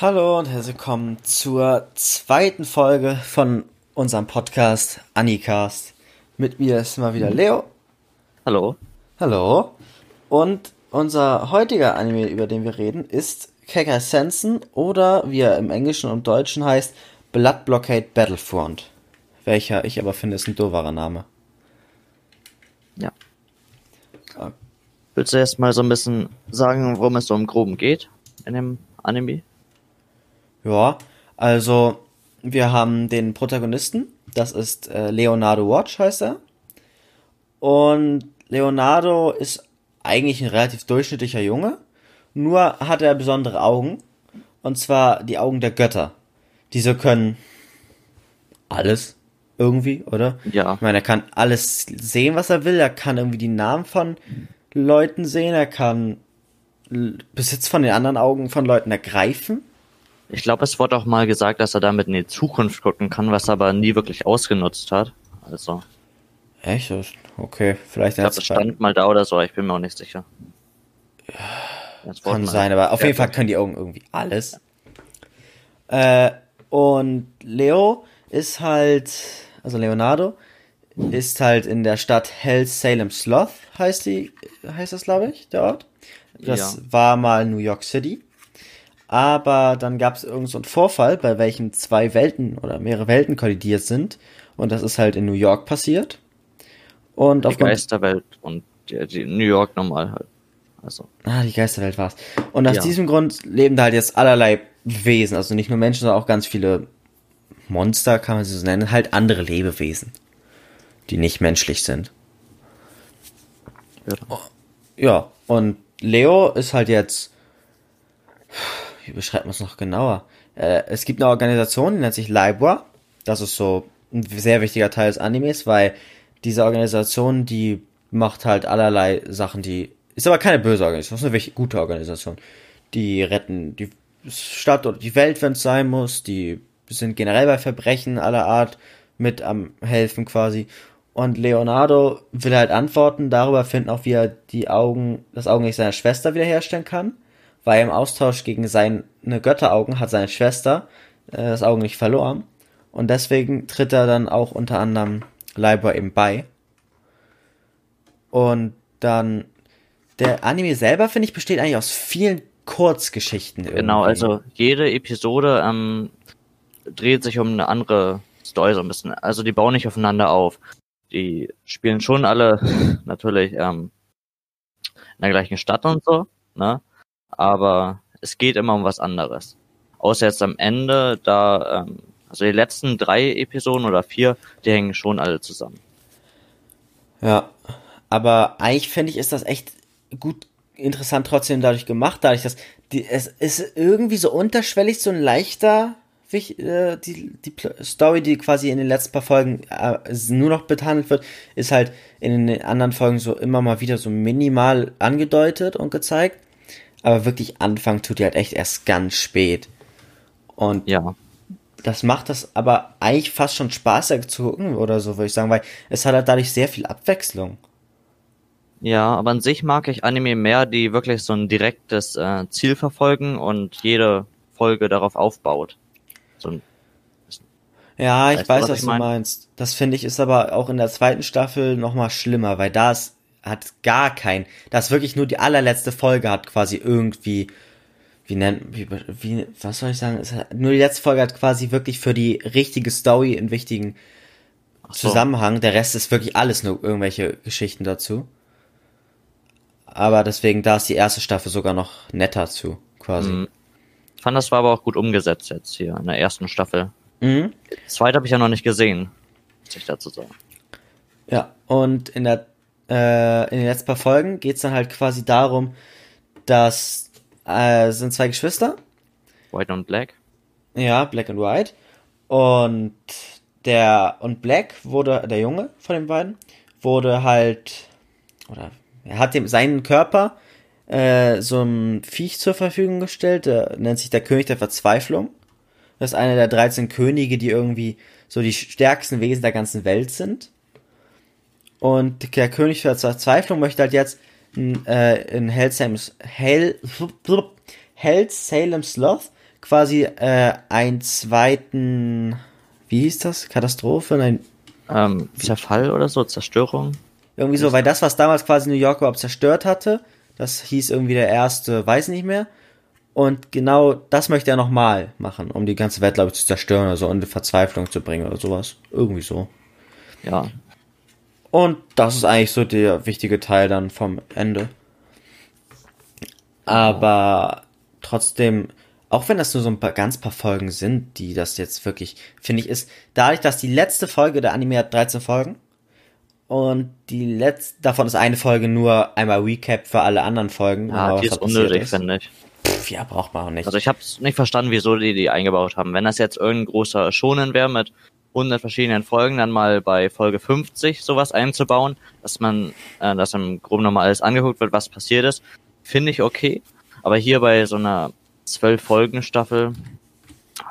Hallo und herzlich willkommen zur zweiten Folge von unserem Podcast Anicast. Mit mir ist mal wieder Leo. Hallo. Hallo. Und unser heutiger Anime, über den wir reden, ist Kekai Sensen oder wie er im Englischen und Deutschen heißt, Blood Blockade Battlefront. Welcher ich aber finde, ist ein doverer Name. Ja. Willst du erst mal so ein bisschen sagen, worum es so im Groben geht in dem Anime? Ja, also wir haben den Protagonisten, das ist äh, Leonardo Watch heißt er. Und Leonardo ist eigentlich ein relativ durchschnittlicher Junge, nur hat er besondere Augen, und zwar die Augen der Götter. Diese können alles irgendwie, oder? Ja. Ich meine, er kann alles sehen, was er will. Er kann irgendwie die Namen von Leuten sehen. Er kann Besitz von den anderen Augen von Leuten ergreifen. Ich glaube, es wurde auch mal gesagt, dass er damit in die Zukunft gucken kann, was er aber nie wirklich ausgenutzt hat. Also, Echt? Okay, vielleicht ich glaube, das stand mal da oder so, ich bin mir auch nicht sicher. Das wurde Kann sein, aber auf Ja, jeden Fall können die Augen irgendwie alles. Äh, und Leo ist halt, also Leonardo, ist halt in der Stadt Hell Salem Sloth, heißt die, heißt das, glaube ich, der Ort. Das Ja. war mal New York City. Aber dann gab es irgendeinen so einen Vorfall, bei welchem zwei Welten oder mehrere Welten kollidiert sind. Und das ist halt in New York passiert. Und Die aufgrund Geisterwelt und die, die New York normal halt. Also, Ah, die Geisterwelt war's. Und aus Ja. diesem Grund leben da halt jetzt allerlei Wesen, also nicht nur Menschen, sondern auch ganz viele Monster, kann man sie so nennen, halt andere Lebewesen, die nicht menschlich sind. ja. Ja, und Leo ist halt jetzt, wie beschreibt man es noch genauer? Äh, es gibt eine Organisation, die nennt sich Libra. Das ist so ein sehr wichtiger Teil des Animes, weil diese Organisation, die macht halt allerlei Sachen, die ist aber keine böse Organisation, ist eine wirklich gute Organisation. Die retten die Stadt oder die Welt, wenn es sein muss. Die sind generell bei Verbrechen aller Art mit am helfen quasi. Und Leonardo will halt Antworten darüber finden, auch wie er die Augen, das Augenlicht seiner Schwester wiederherstellen kann. Weil im Austausch gegen seine Götteraugen hat seine Schwester äh, das Augenlicht verloren. Und deswegen tritt er dann auch unter anderem Libra eben bei. Und dann der Anime selber, finde ich, besteht eigentlich aus vielen Kurzgeschichten. Genau, irgendwie. also jede Episode ähm, dreht sich um eine andere Story so ein bisschen. Also die bauen nicht aufeinander auf. Die spielen schon alle natürlich ähm, in der gleichen Stadt und so, ne? Aber es geht immer um was anderes. Außer jetzt am Ende, da, ähm, also die letzten drei Episoden oder vier, die hängen schon alle zusammen. Ja, aber eigentlich finde ich, ist das echt gut interessant trotzdem dadurch gemacht, dadurch, dass die, es ist irgendwie so unterschwellig so ein leichter äh, die, die Story, die quasi in den letzten paar Folgen äh, nur noch behandelt wird, ist halt in den anderen Folgen so immer mal wieder so minimal angedeutet und gezeigt. Aber wirklich anfangen tut die halt echt erst ganz spät. Und Ja. das macht das aber eigentlich fast schon spaßig zu gucken oder so, würde ich sagen, weil es hat halt dadurch sehr viel Abwechslung. Ja, aber an sich mag ich Anime mehr, die wirklich so ein direktes äh, Ziel verfolgen und jede Folge darauf aufbaut. So ein, Ja, ich du, weiß, was was ich du mein? meinst. Das finde ich ist aber auch in der zweiten Staffel noch mal schlimmer, weil da ist, hat gar kein, das wirklich nur die allerletzte Folge hat quasi irgendwie, wie nennt, wie, wie was soll ich sagen, hat, nur die letzte Folge hat quasi wirklich für die richtige Story einen wichtigen so. Zusammenhang. Der Rest ist wirklich alles nur irgendwelche Geschichten dazu. Aber deswegen, da ist die erste Staffel sogar noch netter zu, quasi. Mhm. Ich fand, das war aber auch gut umgesetzt jetzt hier in der ersten Staffel. Mhm. Zweite habe ich ja noch nicht gesehen, muss ich dazu sagen. Ja, und in der äh, in den letzten paar Folgen geht's dann halt quasi darum, dass äh, es sind zwei Geschwister, White und Black. ja, Black und White, und der und Black wurde der Junge von den beiden wurde halt oder er hat dem seinen Körper äh, so einem Viech zur Verfügung gestellt, der nennt sich der König der Verzweiflung. Das ist einer der 13 Könige, die irgendwie so die stärksten Wesen der ganzen Welt sind. Und der König der Verzweiflung möchte halt jetzt in, äh, in Hell Salem, Hell, Hell Salem Sloth quasi äh, einen zweiten, wie hieß das? Katastrophe? Nein, Ähm, Zerfall oder so, Zerstörung. irgendwie so, weil das, was damals quasi New York überhaupt zerstört hatte, das hieß irgendwie der erste, weiß nicht mehr. Und genau das möchte er nochmal machen, um die ganze Welt, glaube ich, zu zerstören oder so und in Verzweiflung zu bringen oder sowas. Irgendwie so. Ja. Und das ist eigentlich so der wichtige Teil dann vom Ende. Aber trotzdem, auch wenn das nur so ein paar, ganz paar Folgen sind, die das jetzt wirklich, finde ich, ist, dadurch, dass die letzte Folge, der Anime hat 13 Folgen, und die letzte, davon ist eine Folge nur einmal Recap für alle anderen Folgen. Ja, genau, die ist unnötig, finde ich. Pff, ja, braucht man auch nicht. Also ich habe nicht verstanden, wieso die die eingebaut haben. Wenn das jetzt irgendein großer Schonen wäre mit 100 verschiedenen Folgen, dann mal bei Folge 50 sowas einzubauen, dass man, äh, dass im Groben nochmal alles angeguckt wird, was passiert ist, finde ich okay. Aber hier bei so einer 12 Folgen Staffel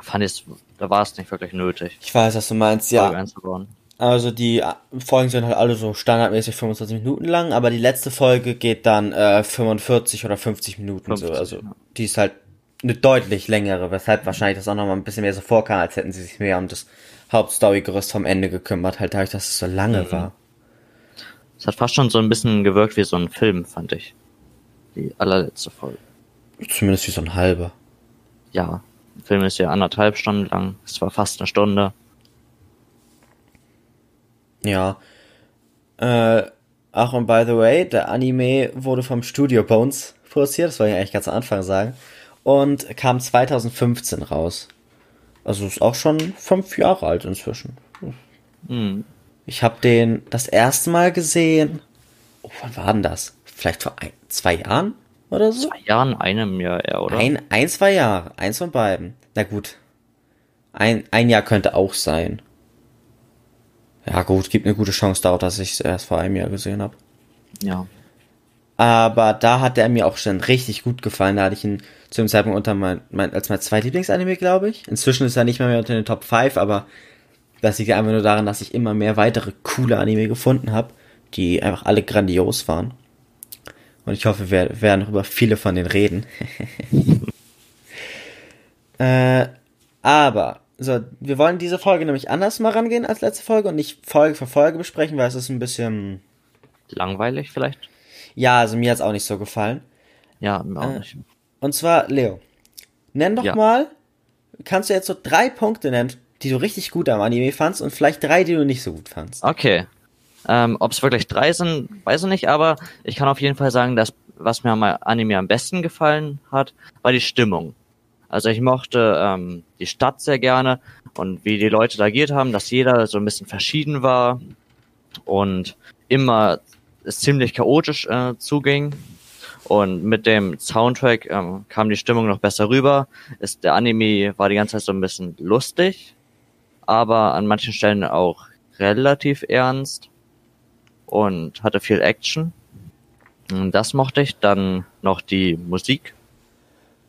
fand ich, da war es nicht wirklich nötig, ich weiß, was du meinst, ja. einzubauen. Also die Folgen sind halt alle so standardmäßig 25 Minuten lang, aber die letzte Folge geht dann äh, 45 oder 50 Minuten 50, so. Also ja. die ist halt eine deutlich längere, weshalb wahrscheinlich das auch nochmal ein bisschen mehr so vorkam, als hätten sie sich mehr um das Hauptstory-Gerüst vom Ende gekümmert, halt dadurch, dass es so lange Mhm. war. Es hat fast schon so ein bisschen gewirkt wie so ein Film, fand ich. Die allerletzte Folge. Zumindest wie so ein halber. Ja, der Film ist ja anderthalb Stunden lang. Es war fast eine Stunde. Ja. Äh, ach und by the way, der Anime wurde vom Studio Bones produziert, das wollte ich eigentlich ganz am Anfang sagen. Und kam 2015 raus. Also ist auch schon fünf Jahre alt inzwischen. Hm. Ich habe den das erste Mal gesehen. Oh, wann war denn das? Vielleicht vor ein, zwei Jahren oder so? Zwei Jahren, einem Jahr eher, oder? Ein, ein, zwei Jahre. Eins von beiden. Na gut. Ein, ein Jahr könnte auch sein. Ja gut, gibt eine gute Chance darauf, dass ich es erst vor einem Jahr gesehen habe. Ja. Aber da hat er mir auch schon richtig gut gefallen. Da hatte ich ihn zu dem Zeitpunkt unter mein, mein als mein zweitlieblingsanime, glaube ich. Inzwischen ist er nicht mehr, mehr unter den Top 5, aber das liegt einfach nur daran, dass ich immer mehr weitere coole Anime gefunden habe, die einfach alle grandios waren. Und ich hoffe, wir werden noch über viele von denen reden. äh, aber, so, wir wollen diese Folge nämlich anders mal rangehen als letzte Folge und nicht Folge für Folge besprechen, weil es ist ein bisschen, Langweilig vielleicht? Ja, also mir hat's auch nicht so gefallen. Ja, mir auch Äh, nicht. Und zwar, Leo, nenn doch Ja. mal, kannst du jetzt so drei Punkte nennen, die du richtig gut am Anime fandst und vielleicht drei, die du nicht so gut fandst. Okay. Ähm, Ob es wirklich drei sind, weiß ich nicht, aber ich kann auf jeden Fall sagen, dass was mir am Anime am besten gefallen hat, war die Stimmung. Also ich mochte ähm, die Stadt sehr gerne und wie die Leute da agiert haben, dass jeder so ein bisschen verschieden war und immer es ziemlich chaotisch äh, zuging. Und mit dem Soundtrack ähm, kam die Stimmung noch besser rüber. Ist, der Anime war die ganze Zeit so ein bisschen lustig, aber an manchen Stellen auch relativ ernst und hatte viel Action. Und Das mochte ich. Dann noch die Musik.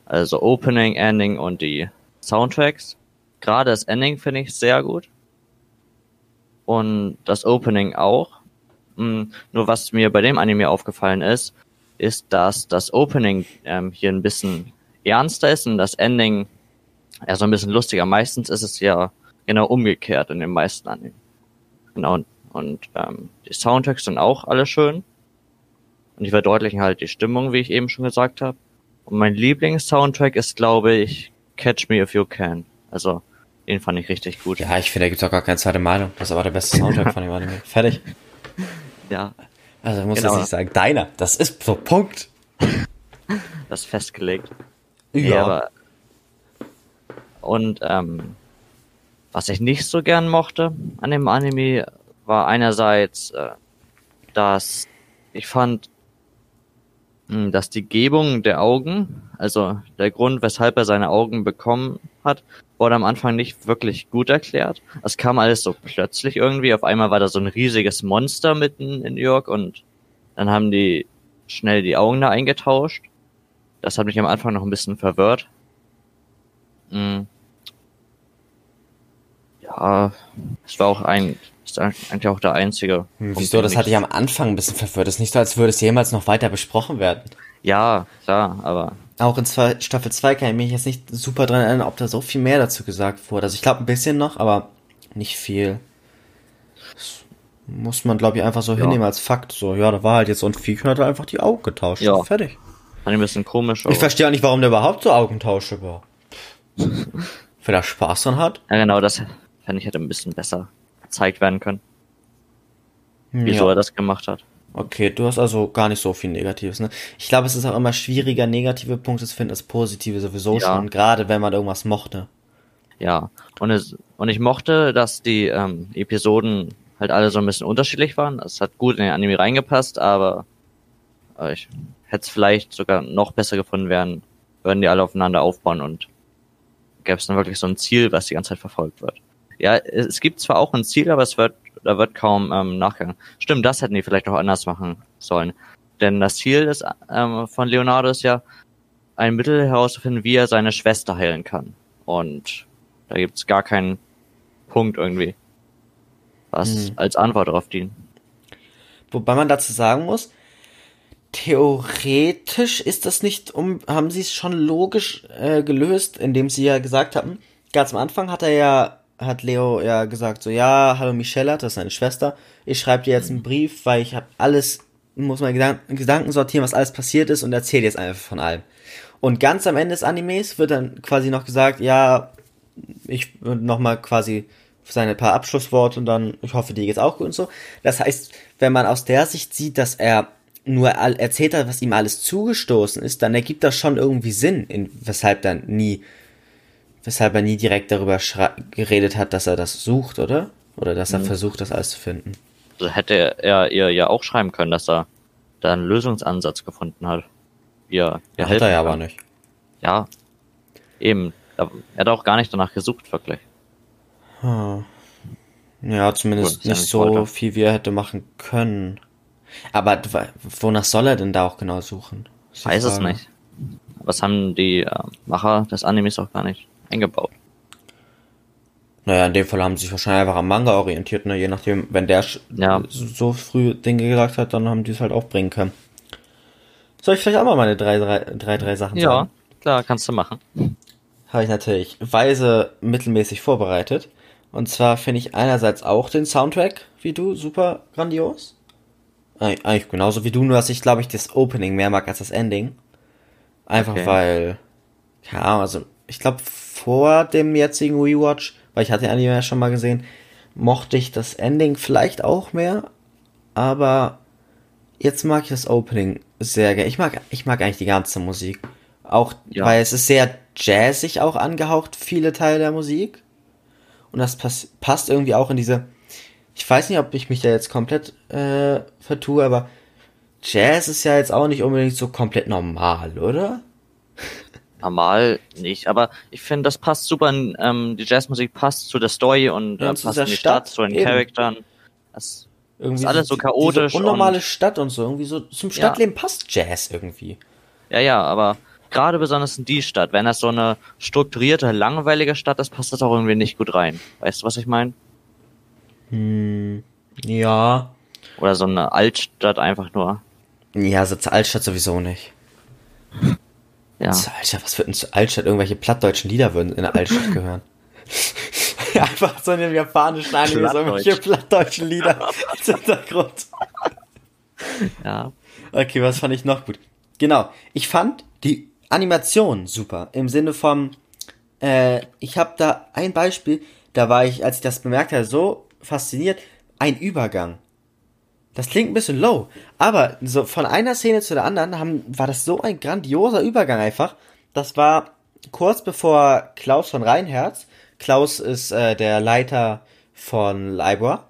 Also Opening, Ending und die Soundtracks. Gerade das Ending finde ich sehr gut. Und das Opening auch. Mm, Nur was mir bei dem Anime aufgefallen ist, ist, dass das Opening ähm, hier ein bisschen ernster ist und das Ending eher so ein bisschen lustiger. Meistens ist es ja genau umgekehrt in den meisten Anime. Genau. Und, und ähm, die Soundtracks sind auch alle schön. Und die verdeutlichen halt die Stimmung, wie ich eben schon gesagt habe. Und mein Lieblings-Soundtrack ist, glaube ich, Catch Me If You Can. Also, den fand ich richtig gut. Ja, ich finde, da gibt's auch gar keine zweite Meinung. Das ist aber der beste Soundtrack von dem Anime. Fertig. Ja, Also, ich muss Genau. jetzt nicht sagen, deiner. Das ist so Punkt. das ist festgelegt. Nee, aber und ähm, was ich nicht so gern mochte an dem Anime war einerseits, äh, dass ich fand, mh, dass die Gebung der Augen, also der Grund, weshalb er seine Augen bekommen hat, wurde am Anfang nicht wirklich gut erklärt. Es kam alles so plötzlich irgendwie. Auf einmal war da so ein riesiges Monster mitten in New York und dann haben die schnell die Augen da eingetauscht. Das hat mich am Anfang noch ein bisschen verwirrt. Mm. Ja, es war auch ein, ist eigentlich auch der einzige. Hm, Wieso? Das hatte ich am Anfang ein bisschen verwirrt. Das ist nicht so, als würde es jemals noch weiter besprochen werden. Ja, klar, aber auch in zwei, Staffel 2 kann ich mich jetzt nicht super dran erinnern, ob da so viel mehr dazu gesagt wurde. Also ich glaube ein bisschen noch, aber nicht viel. Das muss man, glaube ich, einfach so Ja. hinnehmen als Fakt. So, ja, da war halt jetzt so ein Viech und hat einfach die Augen getauscht. Ja. Fertig. Ein bisschen komisch. Ich verstehe auch nicht, warum der überhaupt so Augentausche war. Wenn er Spaß dran hat. Ja, genau, das fände ich hätte ein bisschen besser gezeigt werden können, wieso ja. er das gemacht hat. Okay, du hast also gar nicht so viel Negatives, ne? Ich glaube, es ist auch immer schwieriger, negative Punkte zu finden als positive sowieso Ja. schon, gerade wenn man irgendwas mochte. Ja, und, es, und ich mochte, dass die ähm, Episoden halt alle so ein bisschen unterschiedlich waren. Es hat gut in den Anime reingepasst, aber äh, ich hätte es vielleicht sogar noch besser gefunden werden, würden die alle aufeinander aufbauen und gäbe es dann wirklich so ein Ziel, was die ganze Zeit verfolgt wird. Ja, es es gibt zwar auch ein Ziel, aber es wird, da wird kaum ähm, nachgegangen. Stimmt, das hätten die vielleicht auch anders machen sollen. Denn das Ziel des, ähm, von Leonardo ist ja, ein Mittel herauszufinden, wie er seine Schwester heilen kann. Und da gibt's gar keinen Punkt irgendwie, was Hm. als Antwort darauf dient. Wobei man dazu sagen muss, theoretisch ist das nicht um, haben sie es schon logisch äh, gelöst, indem sie ja gesagt hatten, ganz am Anfang hat er ja, hat Leo ja gesagt, so, ja, hallo Michelle, das ist seine Schwester, ich schreibe dir jetzt einen Brief, weil ich habe alles, muss meine Gedanken, Gedanken sortieren, was alles passiert ist und erzähle jetzt einfach von allem. Und ganz am Ende des Animes wird dann quasi noch gesagt, ja, ich nochmal quasi seine paar Abschlussworte und dann, ich hoffe, dir geht's auch gut und so. Das heißt, wenn man aus der Sicht sieht, dass er nur erzählt hat, was ihm alles zugestoßen ist, dann ergibt das schon irgendwie Sinn, in, weshalb dann nie, weshalb er nie direkt darüber geredet hat, dass er das sucht, oder? Oder dass er versucht, das alles zu finden. Also hätte er ihr ja auch schreiben können, dass er da einen Lösungsansatz gefunden hat. Wie er, Ja, hat er ja aber nicht. Ja, eben. Er hat auch gar nicht danach gesucht, wirklich. Hm. Ja, zumindest Gut, ja nicht nicht so weiter. viel, wie er hätte machen können. Aber wonach soll er denn da auch genau suchen? Die Weiß es nicht. Was haben die äh, Macher des Animes auch gar nicht eingebaut. Naja, in dem Fall haben sie sich wahrscheinlich einfach am Manga orientiert, ne? Je nachdem, wenn der Ja. so früh Dinge gesagt hat, dann haben die es halt auch bringen können. Soll ich vielleicht auch mal meine drei, drei, drei, drei Sachen Ja, sagen? klar, kannst du machen. Habe ich natürlich weise mittelmäßig vorbereitet. Und zwar finde ich einerseits auch den Soundtrack, wie du, super grandios. Eig- Eigentlich genauso wie du, nur dass ich, glaube ich, das Opening mehr mag als das Ending. Einfach Okay. weil, keine Ahnung, also ich glaube vor dem jetzigen Rewatch, weil ich hatte Anime ja schon mal gesehen, mochte ich das Ending vielleicht auch mehr, aber jetzt mag ich das Opening sehr gerne. Ich mag, ich mag eigentlich die ganze Musik. Auch, Ja. weil es ist sehr jazzig auch angehaucht, viele Teile der Musik. Und das pass passt irgendwie auch in diese, ich weiß nicht, ob ich mich da jetzt komplett äh, vertue, aber Jazz ist ja jetzt auch nicht unbedingt so komplett normal, oder? Normal nicht, aber ich finde, das passt super. in, Ähm, die Jazzmusik passt zu der Story und Ja, äh, und zu passt in die Stadt, Stadt, zu den eben. Charakteren. Das, Irgendwie Ist alles so chaotisch Diese unnormale und- Stadt und so, irgendwie so zum Ja. Stadtleben passt Jazz irgendwie. ja, ja, aber gerade besonders in die Stadt, wenn das so eine strukturierte, langweilige Stadt ist, passt das auch irgendwie nicht gut rein. Weißt du, was ich meine? Hm, ja. Oder so eine Altstadt einfach nur. Ja, so zur Altstadt sowieso nicht. Ja. Zur Altstadt, was wird denn zur Altstadt? Irgendwelche plattdeutschen Lieder würden in der Altstadt gehören. Einfach so in dem japanischen Anime so irgendwelche plattdeutschen Lieder als Hintergrund. Ja. Okay, was fand ich noch gut? Genau, ich fand die Animation super. Im Sinne von, äh, ich habe da ein Beispiel, da war ich, als ich das bemerkt habe, so fasziniert, ein Übergang. Das klingt ein bisschen low, aber so von einer Szene zu der anderen haben, war das so ein grandioser Übergang einfach. Das war kurz bevor Klaus von Reinherz, Klaus ist äh, der Leiter von Leibor,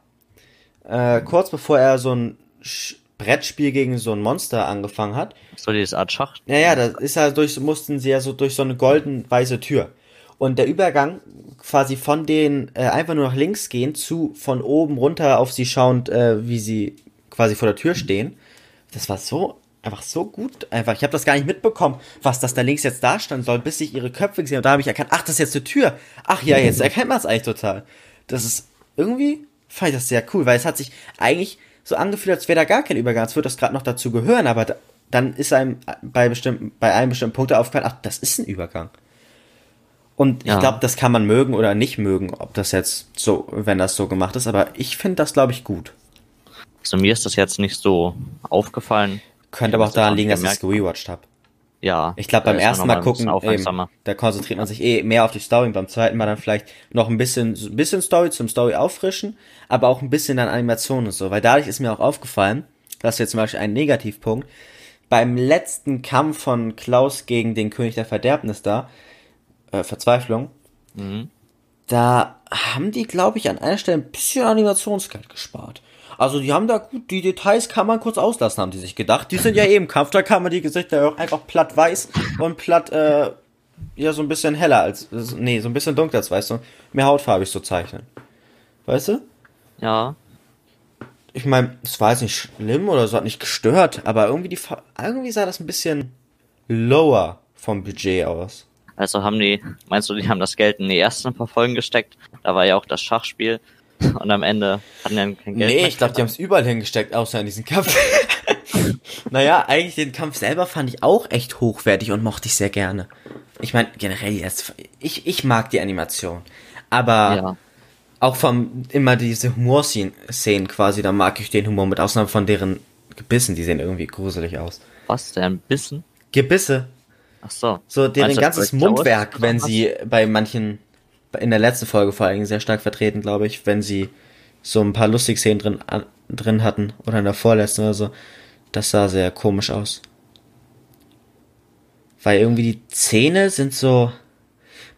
äh, kurz bevor er so ein Sch Brettspiel gegen so ein Monster angefangen hat. So dieses Art Schacht. Ja, ja, das ist ja durch, mussten sie ja so durch so eine golden-weiße Tür. Und der Übergang quasi von den äh, einfach nur nach links gehen zu von oben runter auf sie schauend, äh, wie sie quasi vor der Tür stehen. Das war so einfach so gut einfach. Ich habe das gar nicht mitbekommen, was das da links jetzt darstellen soll, bis ich ihre Köpfe gesehen habe. Da habe ich erkannt, ach, das ist jetzt eine Tür. Ach ja, jetzt erkennt man es eigentlich total. Das ist irgendwie fand ich das sehr cool, weil es hat sich eigentlich so angefühlt, als wäre da gar kein Übergang. Als würde das gerade noch dazu gehören, aber da, dann ist einem bei bestimmten, bei einem bestimmten Punkt aufgefallen, ach, das ist ein Übergang. Und Ja. ich glaube, das kann man mögen oder nicht mögen, ob das jetzt so, wenn das so gemacht ist, aber ich finde das, glaube ich, gut. Also mir ist das jetzt nicht so aufgefallen. Könnte aber auch daran liegen, dass ich es gerewatcht habe. Ja. Ich glaube, beim ersten Mal bisschen gucken, eben, da konzentriert man sich eh mehr auf die Story. Beim zweiten Mal dann vielleicht noch ein bisschen, bisschen Story zum Story auffrischen, aber auch ein bisschen dann Animation und so. Weil dadurch ist mir auch aufgefallen, das ist jetzt zum Beispiel ein Negativpunkt, beim letzten Kampf von Klaus gegen den König der Verderbnis da, äh, Verzweiflung, Mhm. da haben die, glaube ich, an einer Stelle ein bisschen Animationsgeld gespart. Also die haben da gut, die Details kann man kurz auslassen, haben die sich gedacht. Die sind ja im Kampf, da kann man die Gesichter auch einfach platt weiß und platt, äh, ja, so ein bisschen heller als, nee, so ein bisschen dunkler als weiß, so mehr hautfarbig so zeichnen. Weißt du? Ja. Ich meine, es war jetzt nicht schlimm oder so hat nicht gestört, aber irgendwie die, irgendwie sah das ein bisschen lower vom Budget aus. Also haben die, meinst du, die haben das Geld in die ersten paar Folgen gesteckt? Da war ja auch das Schachspiel. Und am Ende hatten dann kein Geld Nee, ich glaube, die haben es überall hingesteckt, außer in diesen Kampf. naja, eigentlich den Kampf selber fand ich auch echt hochwertig und mochte ich sehr gerne. Ich meine, generell jetzt, ich, ich mag die Animation. Aber Ja. auch vom, immer diese Humor-Szenen quasi, da mag ich den Humor mit Ausnahme von deren Gebissen, die sehen irgendwie gruselig aus. Was denn? Bissen? Gebisse. Ach so. So deren ganzes Mundwerk, wenn sie bei manchen, in der letzten Folge vor Dingen sehr stark vertreten, glaube ich, wenn sie so ein paar lustige Szenen drin, an, drin hatten oder in der vorletzten oder so, das sah sehr komisch aus. Weil irgendwie die Zähne sind so,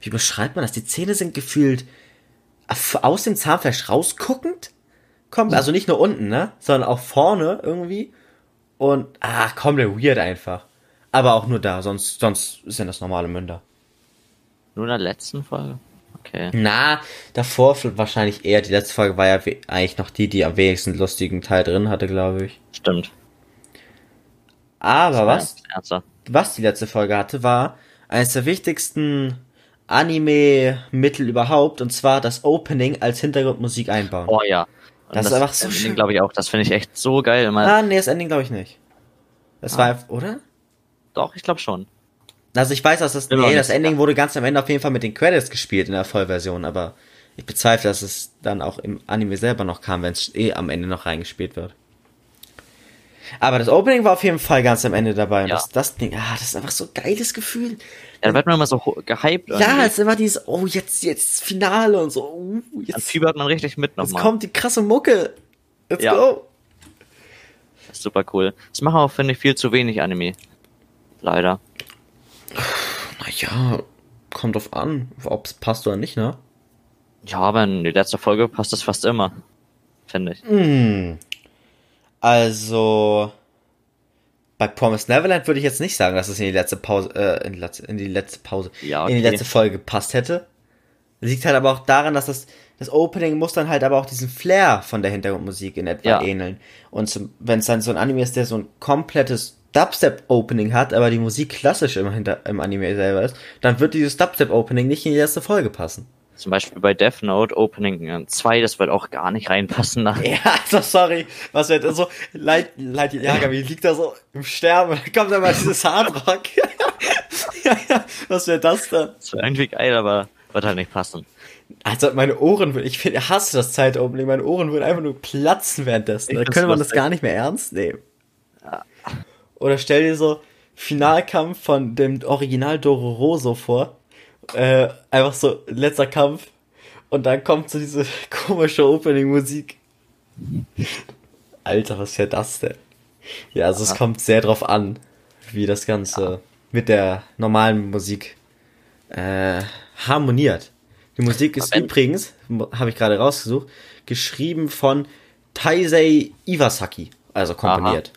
wie beschreibt man das? Die Zähne sind gefühlt aus dem Zahnfleisch rausguckend, kommt, also nicht nur unten, ne, sondern auch vorne irgendwie und, ah, komplett weird einfach. Aber auch nur da, sonst, sonst sind das normale Münder. Nur in der letzten Folge? Okay. Na, davor wahrscheinlich eher. Die letzte Folge war ja eigentlich noch die, die am wenigsten lustigen Teil drin hatte, glaube ich. Stimmt. Aber was, was die letzte Folge hatte, war eines der wichtigsten Anime-Mittel überhaupt, und zwar das Opening als Hintergrundmusik einbauen. Oh ja. Und Das ist einfach so Ending, schön. glaube ich auch. Das finde ich echt so geil. Immer. ah, nee, das Ending glaube ich nicht. Das Ah. war, oder? Doch, ich glaube schon. Also ich weiß, dass das, mir nee, das Ending wurde ganz am Ende auf jeden Fall mit den Credits gespielt in der Vollversion, aber ich bezweifle, dass es dann auch im Anime selber noch kam, wenn es eh am Ende noch reingespielt wird. Aber das Opening war auf jeden Fall ganz am Ende dabei und Ja. das, das Ding, ah, das ist einfach so ein geiles Gefühl. Ja, da wird man immer so gehypt. Ja, irgendwie. es ist immer dieses, oh, jetzt, jetzt Finale und so, uh, Dann jetzt, fiebert man richtig mit jetzt nochmal. kommt die krasse Mucke. Let's Ja. go. Das ist super cool. Das machen auch, finde ich, viel zu wenig Anime. Leider. Naja, kommt drauf an, ob es passt oder nicht, ne? Ja, aber in die letzte Folge passt das fast immer. Finde ich. Hm. Also bei Promised Neverland würde ich jetzt nicht sagen, dass es in die letzte Pause, äh, in die letzte, in die letzte Pause, Ja, in die okay. letzte Folge gepasst hätte. Liegt halt aber auch daran, dass das das Opening muss dann halt aber auch diesen Flair von der Hintergrundmusik in etwa Ja. ähneln. Und wenn es dann so ein Anime ist, der so ein komplettes Dubstep-Opening hat, aber die Musik klassisch im, Hinter im Anime selber ist, dann wird dieses Dubstep-Opening nicht in die letzte Folge passen. Zum Beispiel bei Death Note Opening 2, das wird auch gar nicht reinpassen. Da. Ja, also sorry, was wird so, Light, Light Yagami liegt da so im Sterben und dann kommt dann mal dieses Hardrock. ja, ja, was wäre das dann? Das wäre irgendwie geil, aber wird halt nicht passen. Also meine Ohren würden, ich hasse das Zeitopening, meine Ohren würden einfach nur platzen währenddessen. Da könnte man das gar nicht mehr ernst nehmen. Oder stell dir so Finalkampf von dem Original Dororo so vor. Äh, einfach so letzter Kampf. Und dann kommt so diese komische Opening-Musik. Alter, was wäre das denn? Ja, also es Aha. kommt sehr drauf an, wie das Ganze mit der normalen Musik äh, harmoniert. Die Musik ist übrigens, habe ich gerade rausgesucht, geschrieben von Taisei Iwasaki, also komponiert.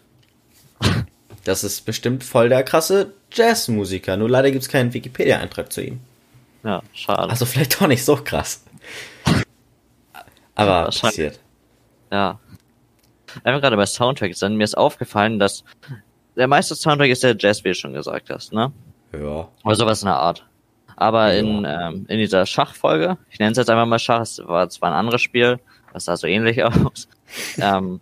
Das ist bestimmt voll der krasse Jazzmusiker, nur leider gibt es keinen Wikipedia-Eintrag zu ihm. Ja, schade. Also vielleicht doch nicht so krass. Aber Wahrscheinlich. passiert. Ja. Wir gerade bei Soundtracks sind, mir ist aufgefallen, dass der meiste Soundtrack ist der Jazz, wie du schon gesagt hast, ne? Ja. Oder sowas in der Art. Aber Ja. in, ähm, in dieser Schachfolge, ich nenne es jetzt einfach mal Schach, es war zwar ein anderes Spiel, das sah so ähnlich aus. ähm,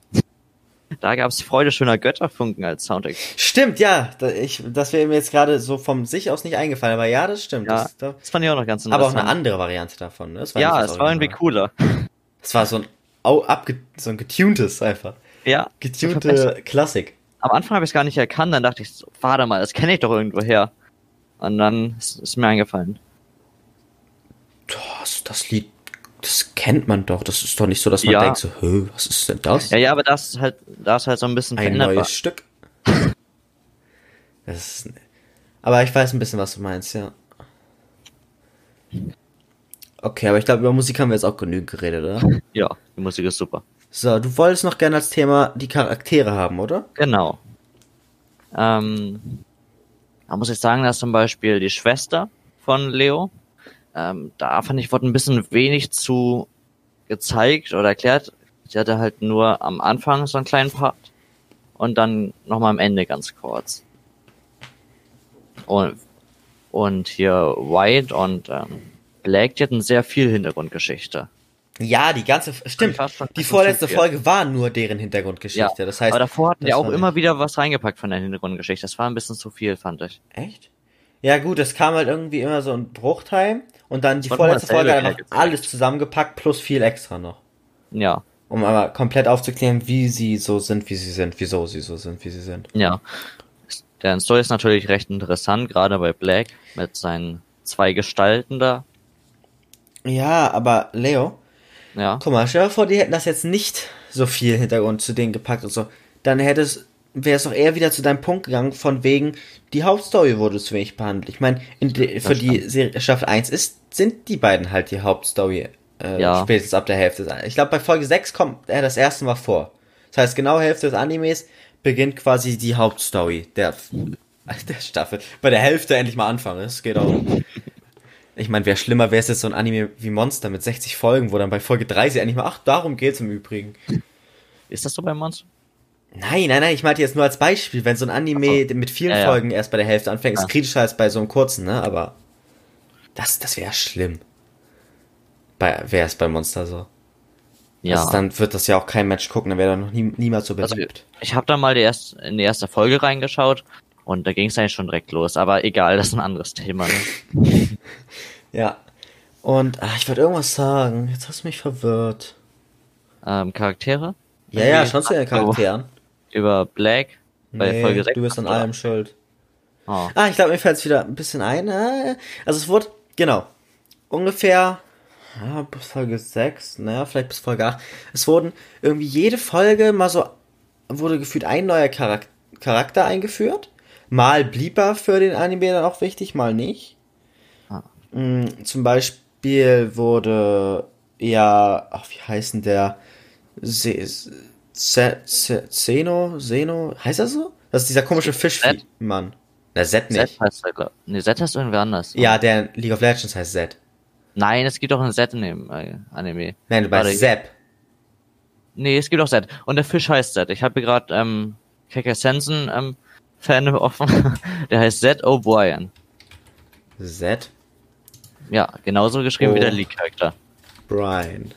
Da gab's Freude schöner Götterfunken als Soundtrack. Stimmt, ja. Da- Ich, das wäre mir jetzt gerade so vom sich aus nicht eingefallen, aber ja, das stimmt. Ja, Das, da, das fand ich auch noch ganz aber auch interessant. eine andere Variante davon. Ne? Ja, es war irgendwie cooler. Es war so ein, au, abge, so ein getuntes einfach. Ja. Getunte Klassik. Am Anfang habe ich es gar nicht erkannt, dann dachte ich, so, warte mal, das kenne ich doch irgendwo her. Und dann ist, ist mir eingefallen. Das, das Lied, das kennt man doch. Das ist doch nicht so, dass man Ja. denkt so, Hö, was ist denn das? Ja, ja, aber das ist halt, da ist halt so ein bisschen ein neues Stück. Das ist, aber ich weiß ein bisschen, was du meinst, ja. Okay, aber ich glaube, über Musik haben wir jetzt auch genügend geredet, oder? Ja, die Musik ist super. So, du wolltest noch gerne als Thema die Charaktere haben, oder? Genau. Ähm, da muss ich sagen, dass zum Beispiel die Schwester von Leo, ähm, da fand ich, wurde ein bisschen wenig zu gezeigt oder erklärt. Sie hatte halt nur am Anfang so einen kleinen Part und dann nochmal am Ende ganz kurz. Und, und hier White und ähm, Black, die hatten sehr viel Hintergrundgeschichte. Ja, die ganze, stimmt. Die vorletzte. Folge war nur deren Hintergrundgeschichte. Das heißt, aber davor hatten die das auch immer wieder was reingepackt von der Hintergrundgeschichte. Das war ein bisschen zu viel, fand ich. Echt? Ja gut, es kam halt irgendwie immer so ein Bruchteil und dann die Und vorletzte Folge einfach gezeigt. alles zusammengepackt plus viel extra noch. Ja, Um aber komplett aufzuklären, wie sie so sind, wie sie sind, wieso sie so sind, wie sie sind. ja. Der Story ist natürlich recht interessant, gerade bei Black mit seinen zwei Gestalten da. Ja, aber Leo, Ja, guck mal, stell dir vor, die hätten das jetzt nicht so viel Hintergrund zu denen gepackt und so. Dann hätte es, wäre es doch eher wieder zu deinem Punkt gegangen, von wegen, die Hauptstory wurde zu wenig behandelt. Ich meine, für die Serie, Staffel 1 ist, sind die beiden halt die Hauptstory, äh, Ja. spätestens ab der Hälfte. Ich glaube, bei Folge 6 kommt er das erste Mal vor. Das heißt, genau Hälfte des Animes beginnt quasi die Hauptstory der, der Staffel. Bei der Hälfte endlich mal anfangen, das geht auch. Ich meine, wäre schlimmer, wäre es jetzt so ein Anime wie Monster mit 60 Folgen, wo dann bei Folge 3 sie endlich mal, ach, darum geht's im Übrigen. ist das so bei Monster? Nein, nein, nein, ich meinte jetzt nur als Beispiel, wenn so ein Anime so. mit vielen Ja, ja. Folgen erst bei der Hälfte anfängt, ist Ja. kritischer als bei so einem kurzen, ne? Aber das, das wäre schlimm. Wäre es bei Monster so. Ja. Also dann wird das ja auch kein Match gucken, dann wäre er noch nie, niemals so Also, beliebt. ich habe da mal die erst, in die erste Folge reingeschaut und da ging es eigentlich schon direkt los. Aber egal, das ist ein anderes Thema. Ne? ja. Und, ach, ich wollte irgendwas sagen. Jetzt hast du mich verwirrt. Ähm, Charaktere? Ja, ja, Okay. schon zu den Charakteren. Über Black bei Nee, Folge 6. du bist an allem schuld. Oh. Ah, ich glaube, mir fällt es wieder ein bisschen ein. äh, Also es wurde, genau, ungefähr ja, bis Folge 6, naja, vielleicht bis Folge 8. Es wurden irgendwie jede Folge mal so, wurde gefühlt ein neuer Charak Charakter eingeführt. Mal blieb er für den Anime dann auch wichtig, mal nicht. Ah. Mm, Zum Beispiel wurde, ja, ach, wie heißt denn der? Se Se Se Zeno? Zeno? Heißt er so? Das ist dieser komische Fischmann. Der Z nicht. Z heißt er, Nee, Z heißt irgendwer anders. Ja, der League of Legends heißt Z. Nein, es gibt auch ein Z in dem äh, Anime. Nein, du meinst Sepp. Nee, es gibt auch Z. Und der Fisch heißt Z. Ich habe gerade ähm, Kecker Sensen ähm, Fan offen. der heißt Z O'Brien. Z. Ja, genauso geschrieben wie Oh. der League-Charakter. Brian.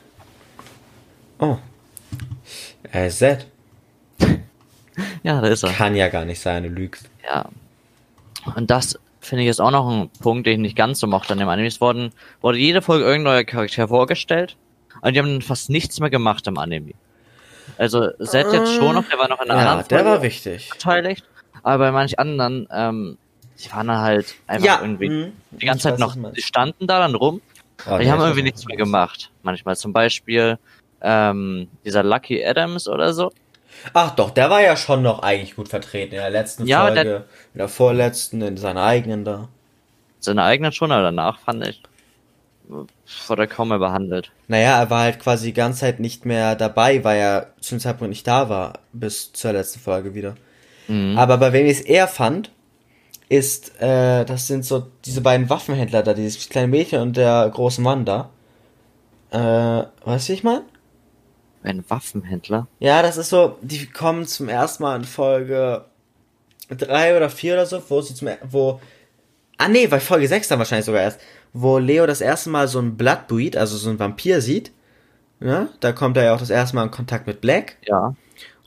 Oh. Äh, Z. Ja, da ist er. Kann ja gar nicht sein, du lügst. Ja. Und das finde ich ist auch noch ein Punkt, den ich nicht ganz so mochte an dem Anime. Es wurden, wurde jede Folge irgendein neuer Charakter vorgestellt und die haben dann fast nichts mehr gemacht im Anime. Also Z jetzt schon noch, der war noch in einer Ja, anderen der Folge war wichtig. beteiligt, aber bei manch anderen, ähm, die waren halt einfach Ja, irgendwie mhm. die ganze Zeit noch, die standen da dann rum, Oh, die haben irgendwie nichts nicht, mehr gemacht. Manchmal zum Beispiel ähm, dieser Lucky Adams oder so. Ach doch, der war ja schon noch eigentlich gut vertreten. In der letzten Ja, Folge, der- in der vorletzten, in seiner eigenen da. Seine eigenen schon, aber danach fand ich, wurde er kaum mehr behandelt. Naja, er war halt quasi die ganze Zeit nicht mehr dabei, weil er zu dem Zeitpunkt nicht da war, bis zur letzten Folge wieder. Mhm. Aber bei wem ich es eher fand, ist, äh, das sind so diese beiden Waffenhändler da, dieses kleine Mädchen und der große Mann da. Äh, weißt du, wie ich mein? Ein Waffenhändler? Ja, das ist so, die kommen zum ersten Mal in Folge drei oder vier oder so, wo sie zum, wo, ah nee, bei Folge sechs dann wahrscheinlich sogar erst, wo Leo das erste Mal so ein Bloodbreed, also so ein Vampir sieht, ne? Da kommt er ja auch das erste Mal in Kontakt mit Black. Ja.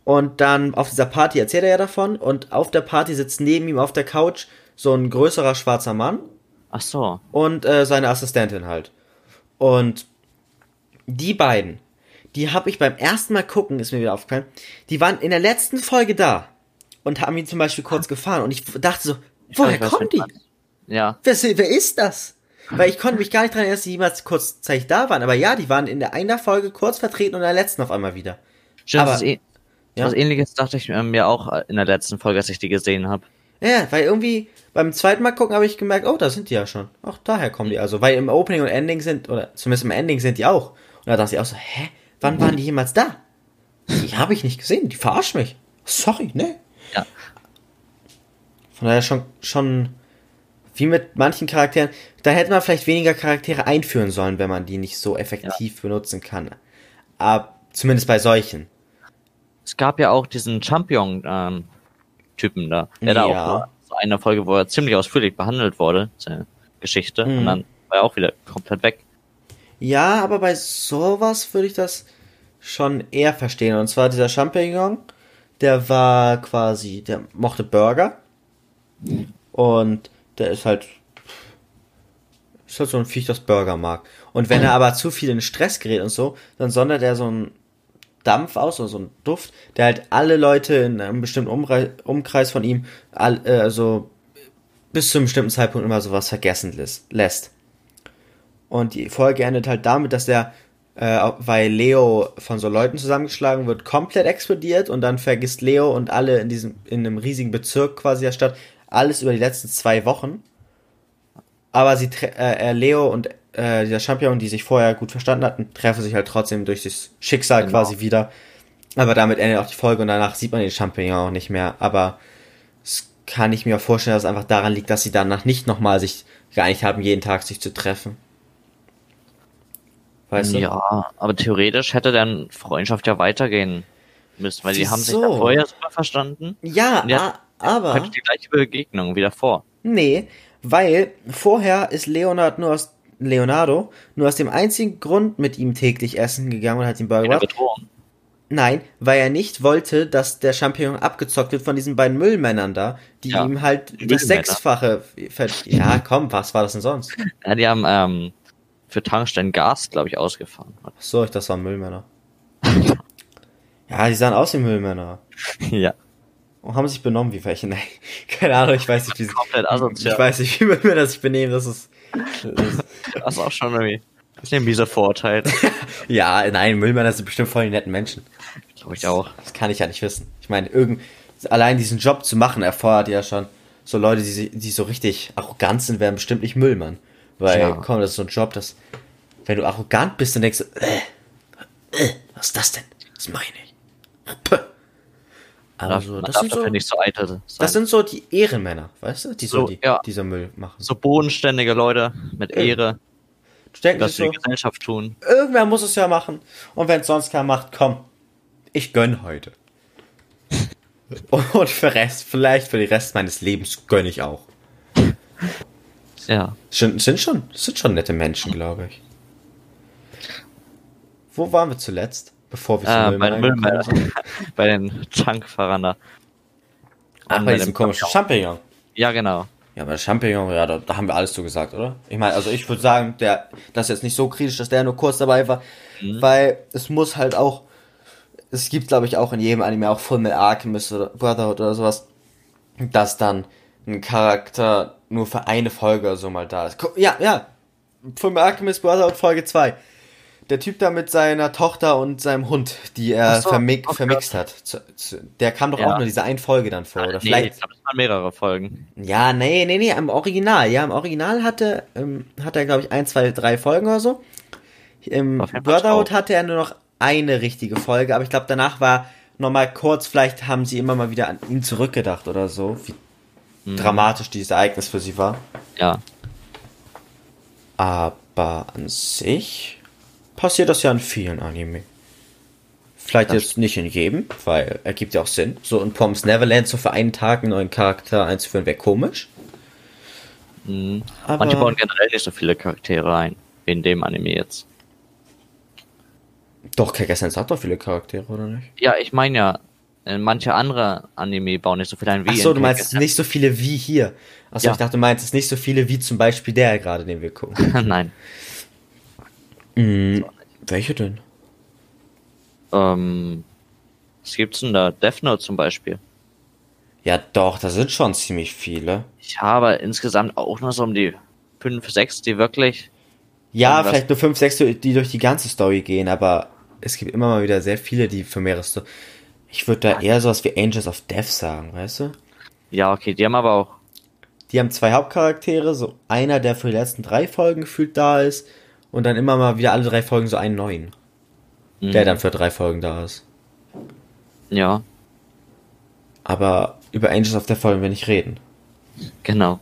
Und dann auf dieser Party erzählt er ja davon und auf der Party sitzt neben ihm auf der Couch so ein größerer schwarzer Mann Ach so. und äh, seine Assistentin halt. Und die beiden, die habe ich beim ersten Mal gucken, ist mir wieder aufgefallen, die waren in der letzten Folge da und haben ihn zum Beispiel kurz gefahren und ich dachte so, woher Ich weiß, kommen die? Ja. Wer, wer ist das? Weil ich konnte mich gar nicht dran erinnern, dass die jemals kurzzeitig da waren. Aber ja, die waren in der einen Folge kurz vertreten und in der letzten auf einmal wieder. Stimmt, Aber- das ist eh, Ja. was ähnliches dachte ich mir auch in der letzten Folge, als ich die gesehen habe. Ja, weil irgendwie beim zweiten Mal gucken habe ich gemerkt, oh, da sind die ja schon. Ach, daher kommen die also. Weil im Opening und Ending sind, oder zumindest im Ending sind die auch. Und da dachte ich auch so, hä? Wann waren die jemals da? Die habe ich nicht gesehen, die verarschen mich. Sorry, ne? Ja. Von daher schon, schon, wie mit manchen Charakteren, da hätte man vielleicht weniger Charaktere einführen sollen, wenn man die nicht so effektiv benutzen kann. Aber zumindest bei solchen. Es gab ja auch diesen Champion-Typen da, der da Ja. auch war. So eine Folge, wo er ziemlich ausführlich behandelt wurde, seine Geschichte, Mhm. und dann war er auch wieder komplett weg. Ja, aber bei sowas würde ich das schon eher verstehen. Und zwar dieser Champignon, der war quasi, der mochte Burger. Und der ist halt, ist halt so ein Viech, das Burger mag. Und wenn er aber zu viel in Stress gerät und so, dann sondert er so einen Dampf aus, oder so einen Duft, der halt alle Leute in einem bestimmten Umrei Umkreis von ihm, all, äh, also bis zu einem bestimmten Zeitpunkt immer sowas vergessen lässt. Und die Folge endet halt damit, dass der, äh, weil Leo von so Leuten zusammengeschlagen wird, komplett explodiert und dann vergisst Leo und alle in diesem, in einem riesigen Bezirk quasi der Stadt, alles über die letzten zwei Wochen. Aber sie, äh, äh, Leo und äh, dieser Champion, die sich vorher gut verstanden hatten, treffen sich halt trotzdem durch das Schicksal Genau. quasi wieder. Aber damit endet auch die Folge und danach sieht man den Champignon auch nicht mehr. Aber es kann ich mir auch vorstellen, dass es einfach daran liegt, dass sie danach nicht nochmal sich geeinigt haben, jeden Tag sich zu treffen. Weißt du? Ja, aber theoretisch hätte dann Freundschaft ja weitergehen müssen, weil die haben sich Wieso? vorher super verstanden. Ja, a- aber. Könnte die gleiche Begegnung wieder vor. Nee, weil vorher ist Leonard nur aus Leonardo nur aus dem einzigen Grund mit ihm täglich essen gegangen und hat ihn Burger. Nein, weil er nicht wollte, dass der Champignon abgezockt wird von diesen beiden Müllmännern da, die Ja, ihm halt die das. Sechsfache ver Ja, komm, was war das denn sonst? Ja, die haben ähm, für Tankstellen Gas, glaube ich, ausgefahren. Ach so, ich das waren Müllmänner. Ja, die sahen aus wie Müllmänner. ja. Und haben sich benommen wie welche. Nein, keine Ahnung, ich weiß nicht, wie sie. Komplett asozial. Ich weiß nicht, wie Müllmänner sich benehmen, das ist. Das ist Das ist auch schon irgendwie. Das ist ein mieser Vorurteil. ja, nein, Müllmänner sind bestimmt voll die netten Menschen. glaube ich auch. Das kann ich ja nicht wissen. Ich meine, irgend, allein diesen Job zu machen erfordert ja schon so Leute, die, die so richtig arrogant sind, werden bestimmt nicht Müllmann. Weil, Ja. komm, das ist so ein Job, das, wenn du arrogant bist, dann denkst du, äh, äh, was ist das denn? Das meine ich. Puh. Also, man das sind, so, so eitel sein. das sind so die Ehrenmänner, weißt du? Die so, So, die, ja. dieser Müll machen. so bodenständige Leute mit. Ehre, Du denkst dir für die so, Gesellschaft tun. irgendwer muss es ja machen. Und wenn es sonst keiner macht, komm, ich gönn heute. Und für Rest, vielleicht für den Rest meines Lebens gönn ich auch. Ja. Sind, sind schon, sind schon nette Menschen, glaube ich. Wo waren wir zuletzt? Bevor wir Äh, bei den bei den Tankfahrern da. Ach, bei bei diesem dem komischen Champignon. Ja, genau. Ja, bei Champignon, ja, da, da haben wir alles zu gesagt, oder? Ich meine, also ich würde sagen, der, das ist jetzt nicht so kritisch, dass der nur kurz dabei war, Mhm. weil es muss halt auch, es gibt, glaube ich, auch in jedem Anime auch Full Metal Alchemist oder Brotherhood oder sowas, dass dann ein Charakter nur für eine Folge oder so mal da ist. Ja, ja, Metal Alchemist Brotherhood Folge 2. Der Typ da mit seiner Tochter und seinem Hund, die er so, vermi okay. vermixt hat. Der kam doch Ja. auch nur diese eine Folge dann vor. Oder nee, vielleicht ich glaube, es waren mehrere Folgen. ja, nee, nee, nee, im Original. Ja, im Original hatte, ähm, hat er, glaube ich, ein, zwei, drei Folgen oder so. Im Brotherhood hatte er nur noch eine richtige Folge, aber ich glaube, danach war nochmal kurz, vielleicht haben sie immer mal wieder an ihn zurückgedacht oder so, wie Mhm. dramatisch dieses Ereignis für sie war. Ja. Aber an sich passiert das ja in vielen Anime. Vielleicht Das jetzt nicht in jedem, weil ergibt ja auch Sinn. So in Pom's Neverland so für einen Tag einen neuen Charakter einzuführen, wäre komisch. Mhm. Aber Manche bauen generell nicht so viele Charaktere ein, wie in dem Anime jetzt. doch, Kakasen hat doch viele Charaktere, oder nicht? Ja, ich meine ja, manche andere Anime bauen nicht so viel ein wie Ach so, in du meinst nicht so viele wie hier. Achso, Ja. ich dachte, du meinst es nicht so viele wie zum Beispiel der gerade, den wir gucken. Nein. Mhm. Welche denn? Ähm, was gibt's denn da? Death Note zum Beispiel. Ja, doch, da sind schon ziemlich viele. Ich habe insgesamt auch nur so um die 5, 6, die wirklich. Ja, vielleicht nur fünf, sechs, die durch die ganze Story gehen, aber es gibt immer mal wieder sehr viele, die für mehrere Story. Ich würde da eher sowas wie Angels of Death sagen, weißt du? Ja, okay, die haben aber auch. Die haben zwei Hauptcharaktere, so einer, der für die letzten drei Folgen gefühlt da ist, und dann immer mal wieder alle drei Folgen so einen neuen, Mhm. der dann für drei Folgen da ist. Ja, Aber über Angels of Death wollen wir nicht reden. genau.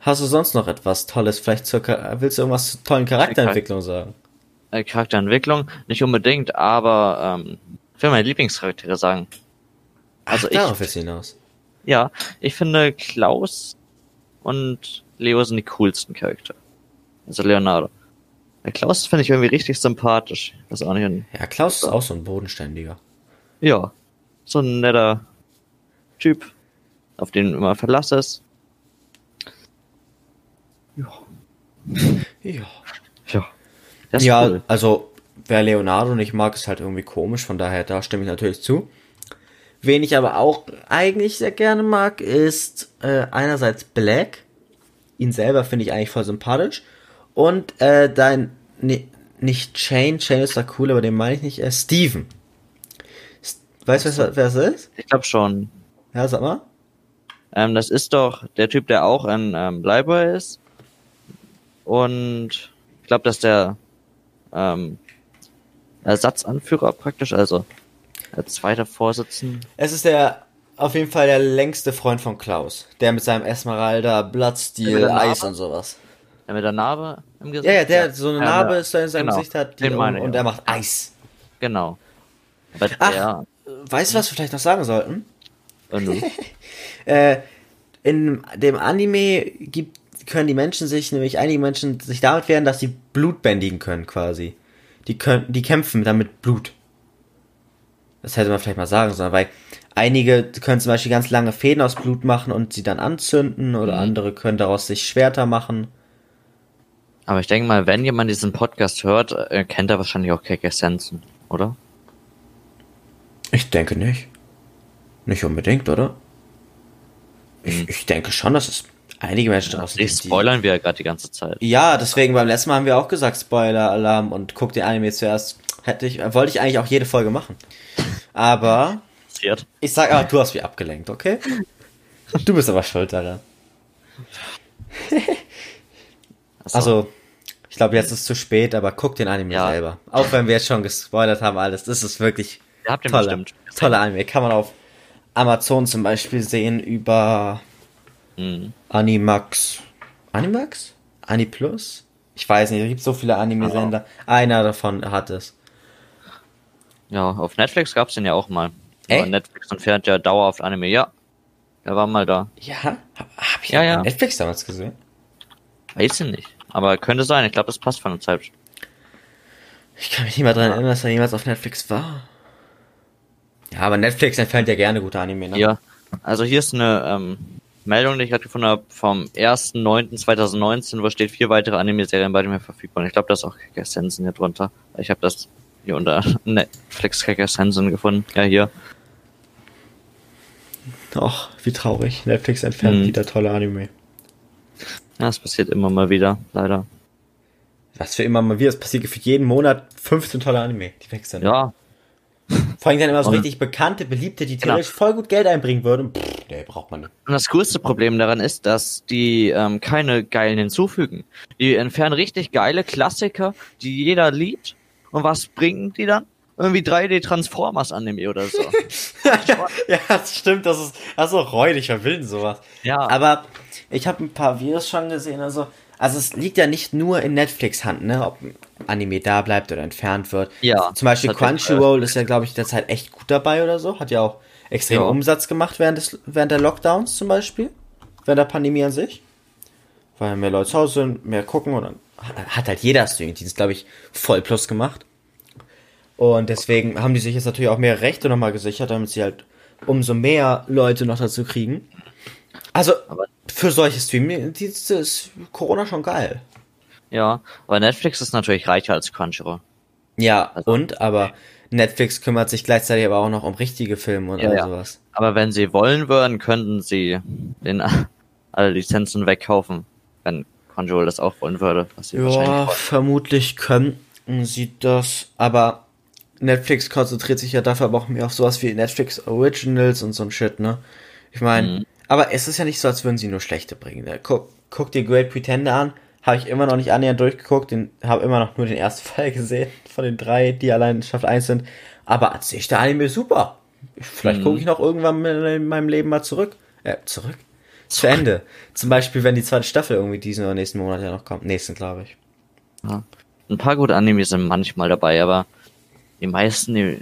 Hast du sonst noch etwas Tolles? Vielleicht zur, willst du irgendwas zur tollen Charakterentwicklung sagen? Äh, Charakterentwicklung, nicht unbedingt, aber ähm, will meine Lieblingscharaktere sagen. Also Ach, ich- darauf ist hinaus. Ja, ich finde Klaus und Leo sind die coolsten Charaktere. Also Leonardo. Der Klaus finde ich irgendwie richtig sympathisch. Weiß auch nicht. Ja, Klaus ist auch so ein Bodenständiger. Ja, so ein netter Typ, auf den du immer Verlass ist. Ja. Ja. Das ist ja, cool. also wer Leonardo nicht mag, ist halt irgendwie komisch, von daher da stimme ich natürlich zu. Wen ich aber auch eigentlich sehr gerne mag, ist äh, einerseits Black. Ihn selber finde ich eigentlich voll sympathisch. Und äh, dein, nee, nicht Shane, Shane ist da cool, aber den meine ich nicht, äh, Steven. S- Weißt du, wer wer das ist? Ich glaube schon. Ja, sag mal. Ähm, das ist doch der Typ, der auch ein ähm, Library ist. Und ich glaube, dass der ähm, Ersatzanführer praktisch, also der zweite Vorsitzende. Es ist der, auf jeden Fall der längste Freund von Klaus. Der mit seinem Esmeralda, der Eis und sowas. Der mit der Narbe im Gesicht? Ja, ja, der so eine Ja, Narbe ist in seinem Genau, Gesicht hat die und, meine und auch. er macht Eis. Genau. Aber Ach. der, Weißt du, was wir vielleicht noch sagen sollten? und du, Äh, in dem Anime gibt, können die Menschen sich, nämlich einige Menschen, sich damit wehren, dass sie Blut bändigen können, quasi. Die können, die kämpfen dann mit Blut. Das hätte man vielleicht mal sagen sollen, weil einige können zum Beispiel ganz lange Fäden aus Blut machen und sie dann anzünden oder Mhm. andere können daraus sich Schwerter machen. aber ich denke mal, wenn jemand diesen Podcast hört, äh, kennt er wahrscheinlich auch Keke Sensen, oder? Ich denke nicht. Nicht unbedingt, oder? Ich, Hm. ich denke schon, dass es einige Menschen draußen Die spoilern wir ja gerade die ganze Zeit. Ja, deswegen beim letzten Mal haben wir auch gesagt, Spoiler-Alarm und guck den Anime zuerst. Hätte ich, wollte ich eigentlich auch jede Folge machen. Aber, Passiert. ich sag aber, du hast mich abgelenkt, okay? Du bist aber schuld daran. Also, ich glaube, jetzt ist es zu spät, aber guck den Anime Ja. selber. Auch wenn wir jetzt schon gespoilert haben, alles. Das ist wirklich Ihr habt den toller, bestimmt. toller Anime. Kann man auf Amazon zum Beispiel sehen über Mhm. Animax. Animax? Aniplus? Ich weiß nicht, es gibt so viele Anime-Sender. Einer davon hat es. Ja, auf Netflix gab's den ja auch mal. Echt? Aber Netflix entfernt ja dauerhaft Anime, ja. Der war mal da. Ja? Hab, hab ich Ja, ja, ja. Netflix damals gesehen? Weiß ich nicht. Aber könnte sein, ich glaube, das passt von der Zeit. Ich kann mich nicht mehr dran erinnern, dass er jemals auf Netflix war. Ja, aber Netflix entfernt ja gerne gute Anime, ne? Ja. Also hier ist eine ähm, Meldung, die ich gerade gefunden habe, vom 1.9.2019, wo steht vier weitere Anime-Serien bei mir verfügbar. Und ich glaube, da ist auch Kicker Sensen hier drunter. Ich habe das hier unter Netflix Kicker Sensen gefunden. Ja, hier. Och, wie traurig. Netflix entfernt Mhm. wieder tolle Anime. Ja, das passiert immer mal wieder, leider. Was für immer mal wieder, es passiert für jeden Monat 15 tolle Anime, die wechseln. Ja, Vor allem dann immer so richtig bekannte, beliebte, die Genau. theoretisch voll gut Geld einbringen würden. Pff, nee, braucht man nicht. Und das größte Problem daran ist, dass die ähm, keine geilen hinzufügen. Die entfernen richtig geile Klassiker, die jeder liebt. Und was bringen die dann? Irgendwie 3D Transformers Anime oder so. ja, das stimmt, das ist, das ist auch räudig, wer will sowas? Ja. Aber ich habe ein paar Videos schon gesehen, also, also es liegt ja nicht nur in Netflix Hand, ne, ob ein Anime da bleibt oder entfernt wird. Ja, Zum Beispiel Crunchyroll ist ja, glaube ich, derzeit echt gut dabei oder so, hat ja auch extrem Ja. Umsatz gemacht während des, während der Lockdowns zum Beispiel, während der Pandemie an sich. Weil mehr Leute zu Hause sind, mehr gucken und dann hat halt jeder Streamingdienst, glaube ich, voll plus gemacht. Und deswegen haben die sich jetzt natürlich auch mehr Rechte nochmal gesichert, damit sie halt umso mehr Leute noch dazu kriegen. Also, für solche Streaming-Dienste ist Corona schon geil. Ja, aber Netflix ist natürlich reicher als Crunchyroll. Ja, Also- und, aber Netflix kümmert sich gleichzeitig aber auch noch um richtige Filme und Ja, all ja. sowas. Aber wenn sie wollen würden, könnten sie den alle Lizenzen wegkaufen, wenn Crunchyroll das auch wollen würde, was sie Ja, vermutlich könnten sie das, aber Netflix konzentriert sich ja dafür aber auch mehr auf sowas wie Netflix Originals und so ein Shit, ne? Ich meine, Mhm. aber es ist ja nicht so, als würden sie nur schlechte bringen. Guck, guck dir Great Pretender an, habe ich immer noch nicht annähernd durchgeguckt, den habe immer noch nur den ersten Fall gesehen von den drei, die allein in Staffel 1 sind. Aber an sich der Anime ist super. Vielleicht Mhm. gucke ich noch irgendwann in meinem Leben mal zurück. Äh, zurück? Zu Ende. Zum Beispiel, wenn die zweite Staffel irgendwie diesen oder nächsten Monat ja noch kommt. Nächsten, glaube ich. Ein paar gute Animes sind manchmal dabei, aber die meisten, die,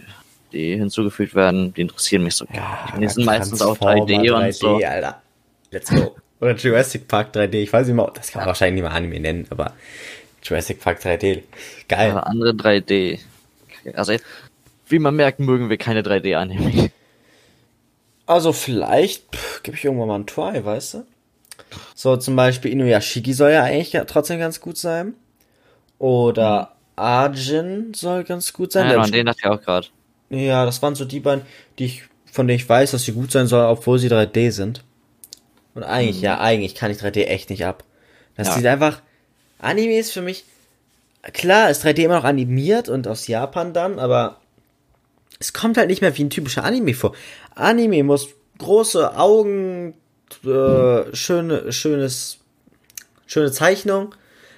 die hinzugefügt werden, die interessieren mich so gar nicht. Die sind meistens auch 3D, und so. Alter. Let's go. Oder Jurassic Park 3D. Ich weiß nicht mal, das kann man wahrscheinlich nicht mal Anime nennen, aber Jurassic Park 3D. Geil. Aber andere 3D. Also, wie man merkt, mögen wir keine 3D-Anime. Also vielleicht gebe ich irgendwann mal ein Try, weißt du? So, zum Beispiel Inuyashiki soll ja eigentlich ja trotzdem ganz gut sein. Oder Arjin soll ganz gut sein. Ja, an den dachte ich auch gerade. Ja, das waren so die beiden, die ich, von denen ich weiß, dass sie gut sein sollen, obwohl sie 3D sind. Und eigentlich, ja, eigentlich kann ich 3D echt nicht ab. Das Ja. sieht einfach, Anime ist für mich, klar, ist 3D immer noch animiert und aus Japan dann, aber es kommt halt nicht mehr wie ein typischer Anime vor. Anime muss große Augen, äh, schöne, schönes, schöne Zeichnung,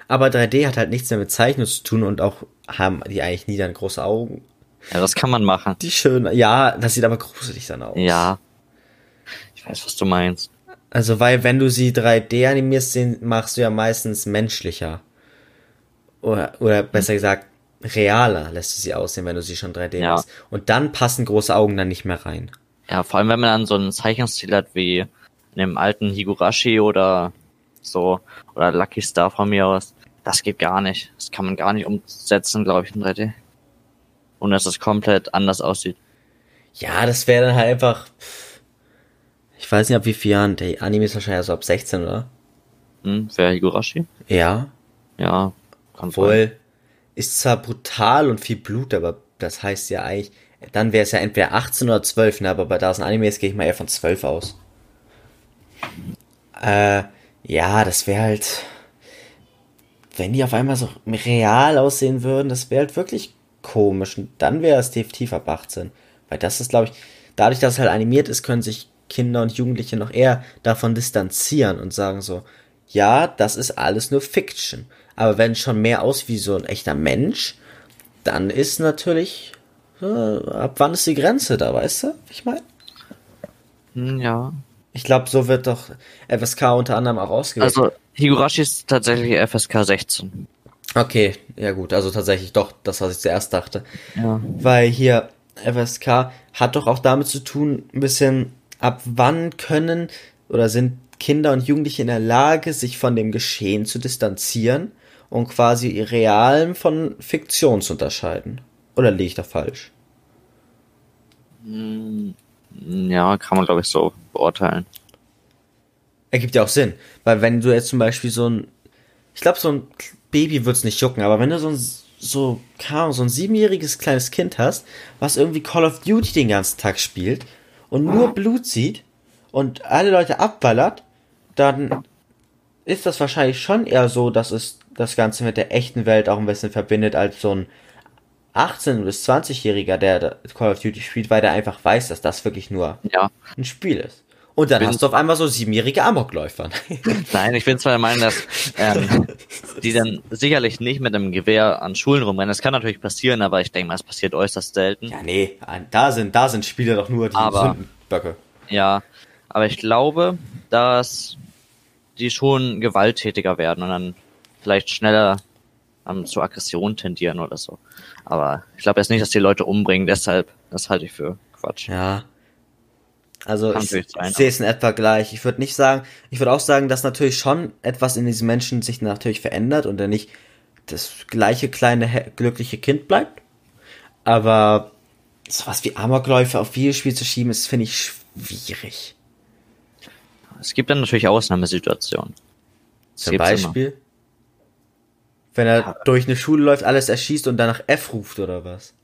aber 3D hat halt nichts mehr mit Zeichnung zu tun und auch haben die eigentlich nie dann große Augen. Ja, das kann man machen. Die schön, ja, das sieht aber gruselig dann aus. Ja. Ich weiß, was du meinst. Also, weil wenn du sie 3D animierst, machst du ja meistens menschlicher. Oder, oder besser gesagt, realer lässt du sie aussehen, wenn du sie schon 3D Ja. machst. Und dann passen große Augen dann nicht mehr rein. Ja, vor allem, wenn man dann so einen Zeichenstil hat wie in dem alten Higurashi oder so, oder Lucky Star von mir aus. Das geht gar nicht. Das kann man gar nicht umsetzen, glaube ich, in 3D. Und dass es komplett anders aussieht. Ja, das wäre dann halt einfach. Ich weiß nicht, ab wie vielen Jahren. Der Anime ist wahrscheinlich so ab 16, oder? Hm, wer Higurashi? Ja. Ja, kann sein. Obwohl, ist zwar brutal und viel Blut, aber das heißt ja eigentlich, dann wäre es ja entweder 18 oder 12, ne? Aber bei da es ein Anime ist, gehe ich mal eher von 12 aus. Äh, ja, das wäre halt, wenn die auf einmal so real aussehen würden, das wäre halt wirklich komisch. Und dann wäre es definitiv ab 18. Weil das ist, glaube ich, dadurch, dass es halt animiert ist, können sich Kinder und Jugendliche noch eher davon distanzieren und sagen so, ja, das ist alles nur Fiction. Aber wenn schon mehr aus wie so ein echter Mensch, dann ist natürlich, äh, ab wann ist die Grenze da, weißt du? Ich meine, Hm, ja. ich glaube, so wird doch FSK unter anderem auch ausgewählt. Also, Higurashi ist tatsächlich FSK 16. okay, ja gut, also tatsächlich doch das, was ich zuerst dachte. Ja. Weil hier FSK hat doch auch damit zu tun, ein bisschen, ab wann können oder sind Kinder und Jugendliche in der Lage, sich von dem Geschehen zu distanzieren und quasi Realen von Fiktion zu unterscheiden. Oder liege ich da falsch? Ja, kann man, glaube ich, so beurteilen. Ergibt ja auch Sinn. Weil wenn du jetzt zum Beispiel so ein, ich glaube, so ein Baby wird's nicht jucken, aber wenn du so ein, so, keine so ein siebenjähriges kleines Kind hast, was irgendwie Call of Duty den ganzen Tag spielt und nur Blut sieht und alle Leute abballert, dann ist das wahrscheinlich schon eher so, dass es das Ganze mit der echten Welt auch ein bisschen verbindet, als so ein 18- bis 20-Jähriger, der Call of Duty spielt, weil der einfach weiß, dass das wirklich nur Ja. ein Spiel ist. Und dann Bin- hast du auf einmal so siebenjährige Amokläufer. Nein, ich bin zwar der Meinung, dass ähm, die dann sicherlich nicht mit einem Gewehr an Schulen rumrennen. Das kann natürlich passieren, aber ich denke mal, es passiert äußerst selten. ja, nee, da sind, da sind Spiele doch nur die Aber- Sündenböcke. Ja, aber ich glaube, dass die schon gewalttätiger werden und dann vielleicht schneller ähm, zur Aggression tendieren oder so. Aber ich glaube jetzt nicht, dass die Leute umbringen, deshalb, das halte ich für Quatsch. Ja. Also Kann ich, ich sehe es in etwa gleich. Ich würde nicht sagen, ich würde auch sagen, dass natürlich schon etwas in diesen Menschen sich natürlich verändert und er nicht das gleiche kleine he- glückliche Kind bleibt. Aber sowas wie Amokläufe auf Videospiel zu schieben, ist, finde ich, schwierig. Es gibt dann natürlich Ausnahmesituationen. Das Zum gibt's immer. Beispiel, wenn er durch eine Schule läuft, alles erschießt und danach F ruft oder was?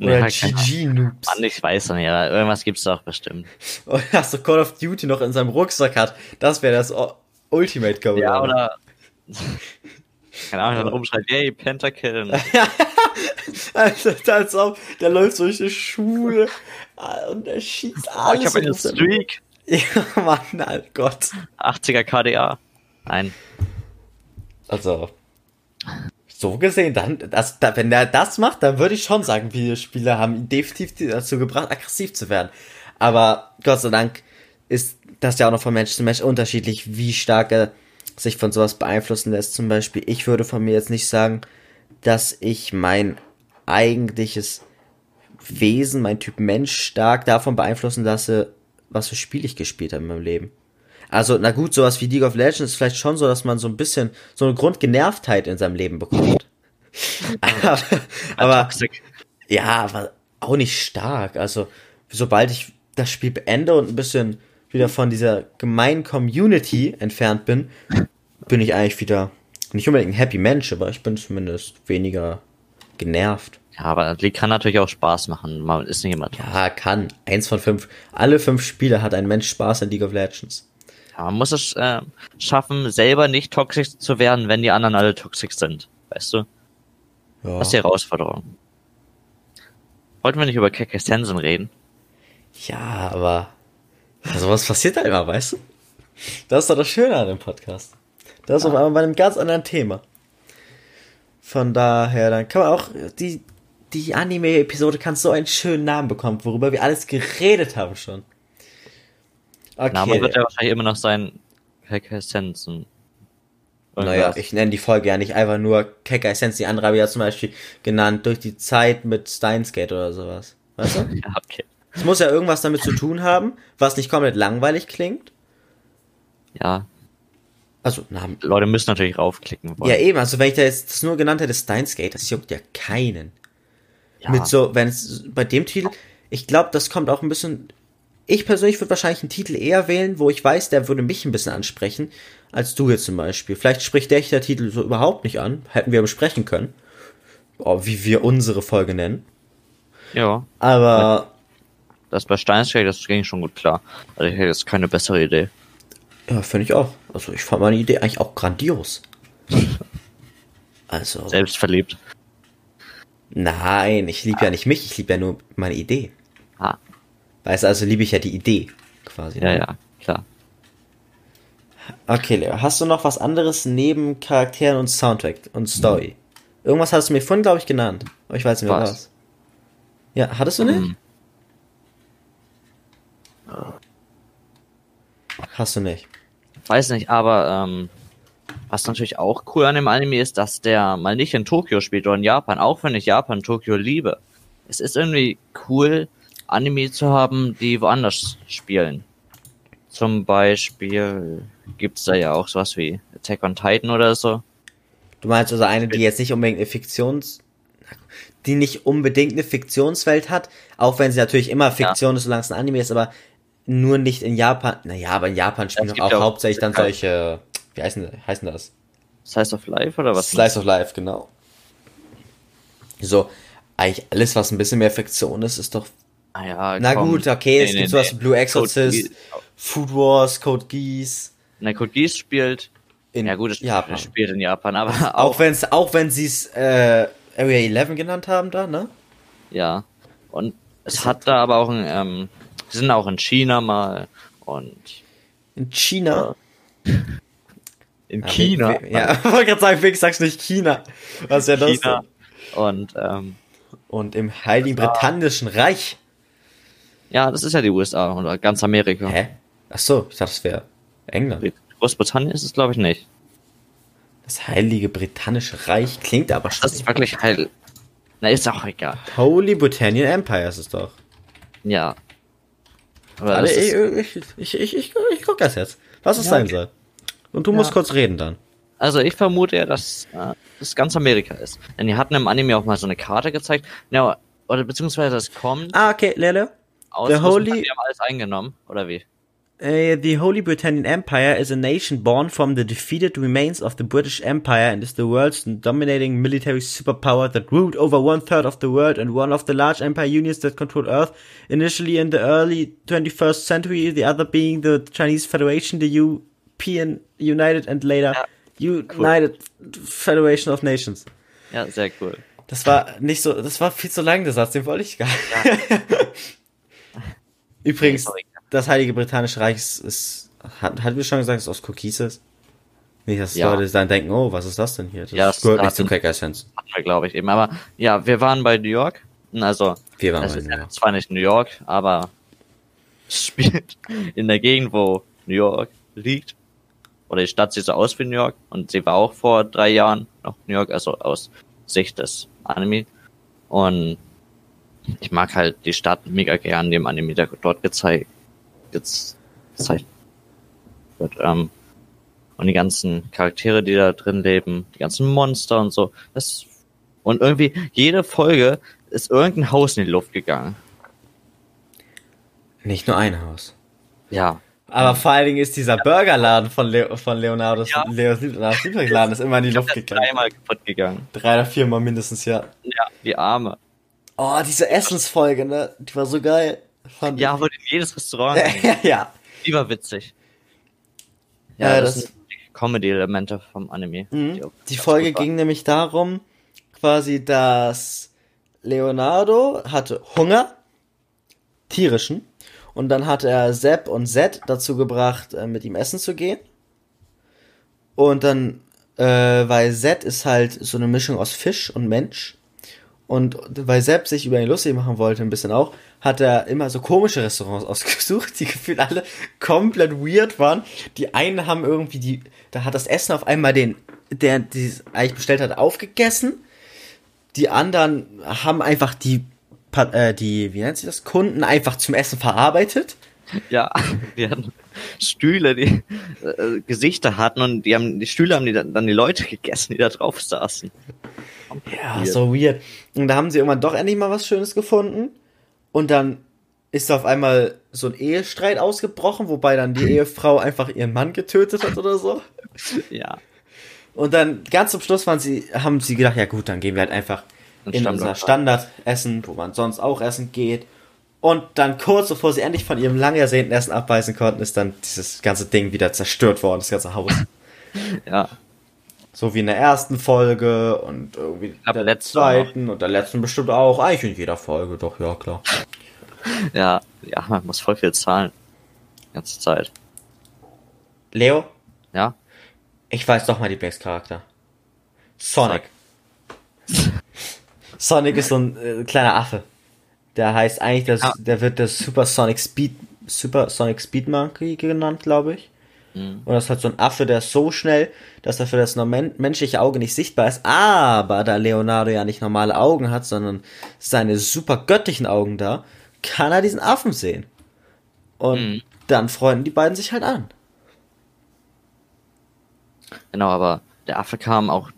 Oder keine GG-Noobs. Mann, ich weiß noch nicht, aber irgendwas gibt's doch bestimmt. Oder dass so Call of Duty noch in seinem Rucksack hat. Das wäre das Ultimate Goal. Ja, oder. Keine Ahnung, dann rumschreit, yay, Pentakill. Also, als ob, der läuft durch die Schule ah, und er schießt Oh, alles. ich habe eine Streak. Ja, Mann, oh Gott. 80er KDA. Nein. Also, so gesehen, dann, das, da, wenn der das macht, dann würde ich schon sagen, Videospieler haben ihn definitiv dazu gebracht, aggressiv zu werden. Aber Gott sei Dank ist das ja auch noch von Mensch zu Mensch unterschiedlich, wie stark er sich von sowas beeinflussen lässt. Zum Beispiel, ich würde von mir jetzt nicht sagen, dass ich mein eigentliches Wesen, mein Typ Mensch stark davon beeinflussen lasse, was für Spiel ich gespielt habe in meinem Leben. Also, na gut, sowas wie League of Legends ist vielleicht schon so, dass man so ein bisschen so eine Grundgenervtheit in seinem Leben bekommt. aber, aber Toxic. ja, aber auch nicht stark. Also, sobald ich das Spiel beende und ein bisschen wieder von dieser gemeinen Community entfernt bin, bin ich eigentlich wieder nicht unbedingt ein happy Mensch, aber ich bin zumindest weniger genervt. Ja, aber League kann natürlich auch Spaß machen. Man ist nicht immer toll. Ja, kann. Eins von fünf. Alle fünf Spiele hat ein Mensch Spaß in League of Legends. Man muss es äh, schaffen, selber nicht toxisch zu werden, wenn die anderen alle toxisch sind. Weißt du? Ja. Das ist die Herausforderung. Wollten wir nicht über Keke Sensen reden? Ja, aber sowas passiert da immer, weißt du? Das ist doch das Schöne an dem Podcast. Das ist auf einmal bei einem ganz anderen Thema. Von daher, dann kann man auch die, die Anime-Episode kann so einen schönen Namen bekommen, worüber wir alles geredet haben schon. Okay. Name wird ja wahrscheinlich immer noch sein Keke Sensen. naja, ich nenne die Folge ja nicht einfach nur Keka Essence, die andere habe ich ja zum Beispiel genannt, durch die Zeit mit Steins Gate oder sowas. Weißt du? Ja, okay. Es muss ja irgendwas damit zu tun haben, was nicht komplett langweilig klingt. Ja, Also, Namen. Leute müssen natürlich raufklicken wollen. Ja, eben, also wenn ich da jetzt das nur genannt hätte, Steins Gate, das juckt ja keinen. Ja. Mit so, wenn es bei dem Titel, ich glaube, das kommt auch ein bisschen. Ich persönlich würde wahrscheinlich einen Titel eher wählen, wo ich weiß, der würde mich ein bisschen ansprechen, als du jetzt zum Beispiel. Vielleicht spricht dich der Titel so überhaupt nicht an, hätten wir besprechen können. Oh, wie wir unsere Folge nennen. ja. Aber Das bei Steinsgate, das ging schon gut klar. Also ich hätte jetzt keine bessere Idee. ja, finde ich auch. Also ich fand meine Idee eigentlich auch grandios. Also. Selbstverliebt. Nein, ich liebe ja nicht mich, ich liebe ja nur meine Idee. Weißt du, also liebe ich ja die Idee quasi. ja, ja, klar. Okay, Leo, hast du noch was anderes neben Charakteren und Soundtrack und Story? Irgendwas hast du mir vorhin, glaube ich, genannt. Aber ich weiß nicht mehr Was? was. Ja, hattest du nicht? Hm. Hast du nicht. Weiß nicht, aber ähm, was natürlich auch cool an dem Anime ist, dass der mal nicht in Tokio spielt oder in Japan, auch wenn ich Japan Tokio liebe. Es ist irgendwie cool, Anime zu haben, die woanders spielen. Zum Beispiel gibt's da ja auch sowas wie Attack on Titan oder so. Du meinst also eine, die jetzt nicht unbedingt eine Fiktions... Die nicht unbedingt eine Fiktionswelt hat, auch wenn sie natürlich immer Fiktion ist, solange es ein Anime ist, aber nur nicht in Japan. Naja, aber in Japan spielen es gibt auch ja auch- hauptsächlich dann solche... Wie heißen, heißen das? Slice of Life oder was? Slice of Life, genau. So, eigentlich alles, was ein bisschen mehr Fiktion ist, ist doch. Ah ja, Na komm. gut, okay, Nee, es nee, gibt sowas wie Blue Exorcist, Food Wars, Code Geass. Na, Code Geass spielt. In ja gut, Japan. spielt in Japan, aber Auch auch, wenn es, auch wenn sie es äh, Area 11 genannt haben da, ne? ja. Und es hat da aber auch ein, ähm, sie sind auch in China mal und In China. in Ja, China. we- we- Ja, ich wollte gerade sagen, Wix sagst nicht China. Was ist ja das? China. denn? Und ähm, Und im Heiligen Britannischen Reich. Ja, das ist ja die USA oder ganz Amerika. Hä? Ach so, ich dachte, es wäre England. Großbritannien ist es, glaube ich, nicht. Das Heilige Britannische Reich klingt aber schon. Das ist wirklich heil. Na, ist auch egal. Holy Britannian Empire ist es doch. Ja. Aber ich, ich, ich, ich, guck das jetzt. Was es sein soll. Und du musst kurz reden dann. Also ich vermute ja, dass äh, das ganz Amerika ist. Denn die hatten im Anime auch mal so eine Karte gezeigt. Ja, oder beziehungsweise das kommt Ah, okay, Lele. Aus. The Holy- Die haben alles eingenommen, oder wie? Uh, the Holy Britannian Empire is a nation born from the defeated remains of the British Empire and is the world's dominating military superpower that ruled over one third of the world and one of the large empire unions that control Earth. Initially in the early 21st century, the other being the Chinese Federation, the European United and later United Federation of Nations. Ja, sehr cool. Das war nicht so, das war viel zu lang, der Satz, den wollte ich gar nicht. Übrigens, das Heilige Britannische Reich ist, ist hat, hat wir schon gesagt, es aus Cookies ist? Nicht, dass Ja. Leute dann denken, oh, was ist das denn hier? Das Ja, das gehört nicht hatten- zu Cracker Essence. Hatten wir, glaube ich, eben. Aber ja, wir waren bei New York. Also, Wir waren es bei ist New York. zwar nicht New York, aber es spielt in der Gegend, wo New York liegt. Oder die Stadt sieht so aus wie New York. Und sie war auch vor drei Jahren noch New York, also aus Sicht des Anime. Und ich mag halt die Stadt mega gern, die im Anime der dort gezeigt, gez- gezeigt wird. Ähm, und die ganzen Charaktere, die da drin leben, die ganzen Monster und so. Das und irgendwie jede Folge ist irgendein Haus in die Luft gegangen. Nicht nur ein Haus. Ja. Aber vor allen Dingen ist dieser Burgerladen von, Leo, von Leonardos, Ja. Leos Lieblingsladen ist immer in die Luft gegangen. dreimal kaputt gegangen. Drei oder viermal mindestens, ja. Ja, die Arme. Oh, diese Essensfolge, ne? Die war so geil. Fand ich. Ja, wurde in jedes Restaurant. ja, ja. Lieber witzig. Ja, Ja, das, das- sind die Comedy-Elemente vom Anime. Mhm. Die ganz Folge ging nämlich darum, quasi, dass Leonardo hatte Hunger, tierischen, und dann hat er Sepp und Zed dazu gebracht, äh, mit ihm essen zu gehen. Und dann, äh, weil Zed ist halt so eine Mischung aus Fisch und Mensch. Und weil Sepp sich über ihn lustig machen wollte, ein bisschen auch, hat er immer so komische Restaurants ausgesucht, die gefühlt alle komplett weird waren. Die einen haben irgendwie die, da hat das Essen auf einmal den, der die eigentlich bestellt hat, aufgegessen. Die anderen haben einfach die, äh, die, wie nennt sich das, Kunden einfach zum Essen verarbeitet. Ja, wir hatten Stühle, die äh, Gesichter hatten und die haben die Stühle haben die dann die Leute gegessen, die da drauf saßen. Ja, so weird. Und da haben sie irgendwann doch endlich mal was Schönes gefunden. Und dann ist auf einmal so ein Ehestreit ausgebrochen, wobei dann die Ehefrau einfach ihren Mann getötet hat oder so. Ja. Und dann ganz zum Schluss waren sie, haben sie gedacht, ja gut, dann gehen wir halt einfach Ein in Standard- unser Standardessen, wo man sonst auch essen geht. Und dann kurz bevor sie endlich von ihrem lang ersehnten Essen abweisen konnten, ist dann dieses ganze Ding wieder zerstört worden, das ganze Haus. Ja. So wie in der ersten Folge und irgendwie glaub, der letzte zweiten und der letzten bestimmt auch. Eigentlich in jeder Folge, doch, ja klar. Ja, ja, man muss voll viel zahlen. Die ganze Zeit. Leo, Ja. ich weiß doch mal Lieblingscharakter. Sonic. Sonic ist so ein äh, kleiner Affe. Der heißt eigentlich, das, Ah. der wird der Supersonic Speed, Supersonic Speed Monkey genannt, glaube ich. Mhm. Und das ist halt so ein Affe, der ist so schnell, dass er für das normen- menschliche Auge nicht sichtbar ist. Aber da Leonardo ja nicht normale Augen hat, sondern seine super göttlichen Augen da, kann er diesen Affen sehen. Und Mhm. dann freunden die beiden sich halt an. Genau, aber der Affe kam auch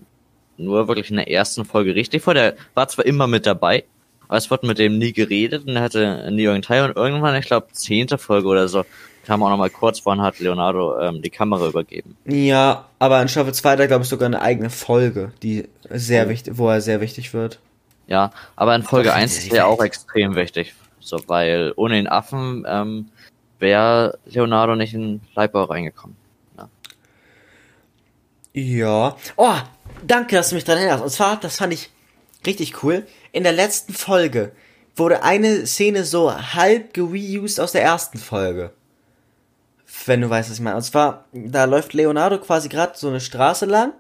nur wirklich in der ersten Folge richtig vor. Der war zwar immer mit dabei, aber es wurde mit dem nie geredet und er hatte nie irgendeinen Teil und irgendwann, ich glaube, zehnte Folge oder so, kam auch nochmal kurz vor und hat Leonardo ähm, die Kamera übergeben. Ja, aber in Staffel 2 hat er, glaube ich, sogar eine eigene Folge, die sehr Oh. wichtig, wo er sehr wichtig wird. Ja, aber in Folge Doch, 1 die ist er auch extrem wichtig. So, weil ohne den Affen ähm, wäre Leonardo nicht in Leibau reingekommen. Ja. Oh, danke, dass du mich dran erinnerst. Und zwar, das fand ich richtig cool. In der letzten Folge wurde eine Szene so halb gereused aus der ersten Folge. Wenn du weißt, was ich meine. Und zwar, da läuft Leonardo quasi gerade so eine Straße lang.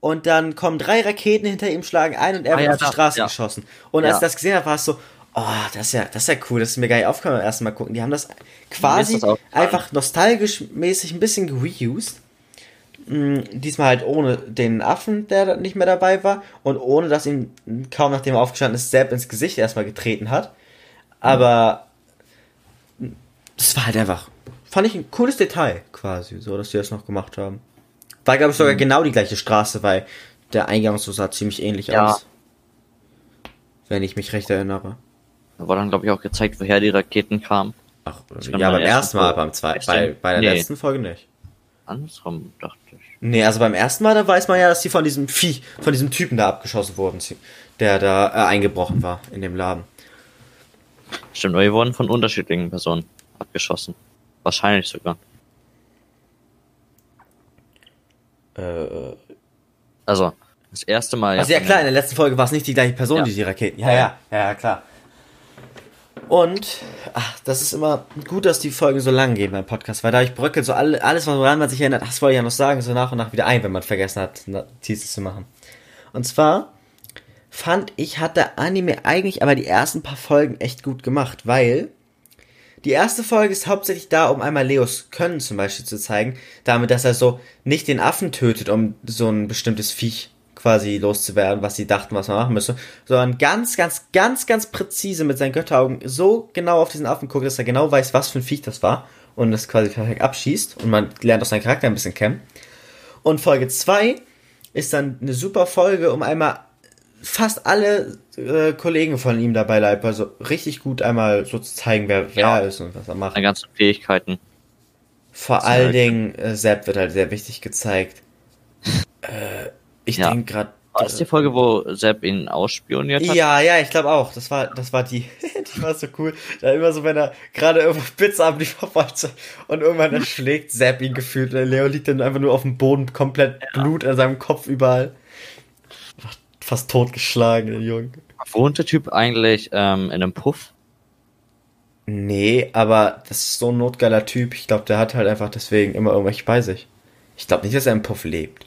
Und dann kommen drei Raketen hinter ihm, schlagen ein und er Ah, wird ja, auf die Straße ja. geschossen. Und als Ja. ich das gesehen habe, war es so, oh, das ist ja, das ist ja cool, das ist mir gar nicht aufgefallen beim ersten Mal gucken. Die haben das quasi das einfach nostalgisch mäßig ein bisschen gereused. Mm, Diesmal halt ohne den Affen, der nicht mehr dabei war und ohne, dass ihm kaum nachdem er aufgestanden ist, Sepp ins Gesicht erstmal getreten hat. Aber das war halt einfach, fand ich ein cooles Detail quasi, so dass die das noch gemacht haben. War, glaube ich, sogar genau die gleiche Straße, weil der Eingang so sah ziemlich ähnlich Ja. aus. Wenn ich mich recht erinnere. Da war dann, glaube ich, auch gezeigt, woher die Raketen kamen. Ach, ja, beim ersten Mal, mal- beim zweiten, bei, bei der Nee. letzten Folge nicht. Andersrum, dachte ich. Nee, also beim ersten Mal, da weiß man ja, dass die von diesem Vieh, von diesem Typen da abgeschossen wurden, der da äh, eingebrochen war in dem Laden. Stimmt, aber die wurden von unterschiedlichen Personen abgeschossen. Wahrscheinlich sogar. Äh, Also, das erste Mal. also ja klar, in der letzten Folge war es nicht die gleiche Person, Ja. die die Raketen. Ja, ja, ja, ja, klar. Und, ach, das ist immer gut, dass die Folgen so lang gehen beim Podcast, weil dadurch bröckelt so alle, alles, woran man sich erinnert, ach, das wollte ich ja noch sagen, so nach und nach wieder ein, wenn man vergessen hat, Notizen zu machen. Und zwar fand ich, hat der Anime eigentlich aber die ersten paar Folgen echt gut gemacht, weil die erste Folge ist hauptsächlich da, um einmal Leos Können zum Beispiel zu zeigen, damit, dass er so nicht den Affen tötet, um so ein bestimmtes Viech quasi loszuwerden, was sie dachten, was man machen müsse, sondern ganz, ganz, ganz, ganz präzise mit seinen Götteraugen so genau auf diesen Affen guckt, dass er genau weiß, was für ein Viech das war und das quasi perfekt abschießt und man lernt auch seinen Charakter ein bisschen kennen. Und Folge 2 ist dann eine super Folge, um einmal fast alle äh, Kollegen von ihm dabei Leib, also richtig gut einmal so zu zeigen, wer wer Ja. er ist und was er macht. seine ganzen Fähigkeiten. Vor allen. Dingen äh, Sepp wird halt sehr wichtig gezeigt. Äh, ich Ja. denke gerade. War das die Folge, wo Sepp ihn ausspioniert hat? Ja, ja, ich glaube auch. Das war, das war die, die war so cool. Da immer so, wenn er gerade irgendwo Pizza abliefern wollte und irgendwann erschlägt Sepp ihn gefühlt. Leo liegt dann einfach nur auf dem Boden, komplett Blut an seinem Kopf überall. Fast totgeschlagen, der Junge. Wohnt der Typ eigentlich ähm, in einem Puff? Nee, aber das ist so ein notgeiler Typ. Ich glaube, der hat halt einfach deswegen immer irgendwelche bei sich. Ich glaube nicht, dass er im Puff lebt.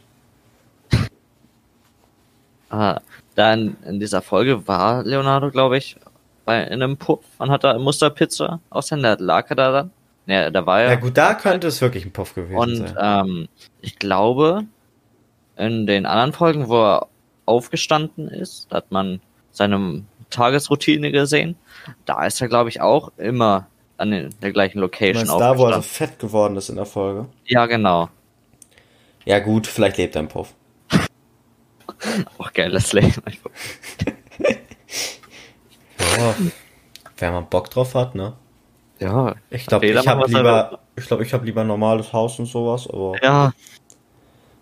Ah, da in, dieser Folge war Leonardo, glaube ich, bei in einem Puff und hat da Musterpizza aushändigt. Lag er da dann? Ja, da war er. Ja gut, da könnte es wirklich ein Puff gewesen Und sein. ähm, ich glaube, in den anderen Folgen, wo er aufgestanden ist, da hat man seine Tagesroutine gesehen. Da ist er, glaube ich, auch immer an den, der gleichen Location meinst da, wo er so fett geworden ist in der Folge? Ja, genau. Ja gut, vielleicht lebt er im Puff. Auch geiles Leben. Ja, wenn man Bock drauf hat, ne? Ja, Ich glaube, ich habe er lieber, ich glaube, ich habe lieber ein normales Haus und sowas, aber ja,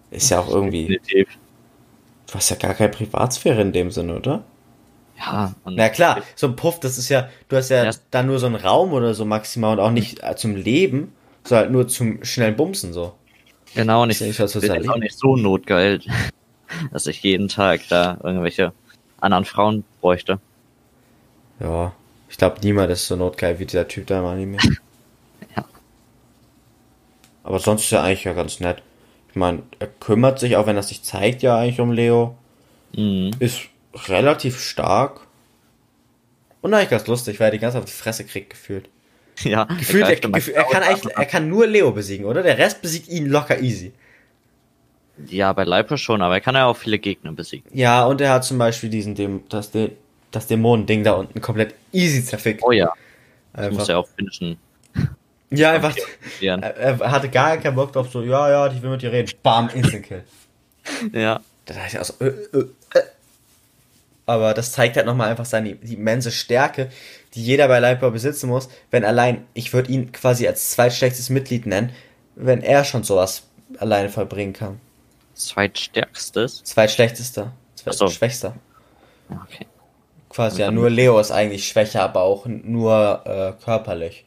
ist ja auch irgendwie, definitiv. Du hast ja gar keine Privatsphäre in dem Sinne, oder? Ja, und Na klar, so ein Puff, das ist ja, du hast ja Ja. da nur so einen Raum oder so maximal und auch nicht äh, zum Leben, sondern halt nur zum schnellen Bumsen so. Genau, und Ist ich bin jetzt auch nicht so notgeil, dass ich jeden Tag da irgendwelche anderen Frauen bräuchte. Ja, ich glaube, niemand ist so notgeil wie dieser Typ da im Anime. Ja. Aber sonst ist er eigentlich ja ganz nett. Ich meine, er kümmert sich, auch wenn er sich zeigt, ja eigentlich um Leo. Mhm. Ist relativ stark. Und eigentlich ganz lustig, weil er die ganze Zeit auf die Fresse kriegt, gefühlt. Ja, Gefühlt, er, gefühlt, er kann eigentlich, er kann nur Leo besiegen, oder? Der Rest besiegt ihn locker easy. Ja, bei Leipo schon, aber er kann ja auch viele Gegner besiegen. Ja, und er hat zum Beispiel diesen, dem, das, das Dämonending da unten komplett easy zerfickt. Oh ja, das einfach. muss er auch finishen. Ja, einfach. Er, hatte gar keinen Bock drauf, so, ja, ja, ich will mit dir reden. Bam, Instant Kill. ja. Da dachte ich auch so, äh, äh, äh. Aber das zeigt halt nochmal einfach seine die immense Stärke, die jeder bei Lightball besitzen muss, wenn allein, ich würde ihn quasi als zweitstärkstes Mitglied nennen, wenn er schon sowas alleine vollbringen kann. Zweitstärkstes. Zweitschlechtester. Ach so. Zweitschwächster. Okay. Quasi, ja, nur Leo ist eigentlich schwächer, aber auch nur äh, körperlich.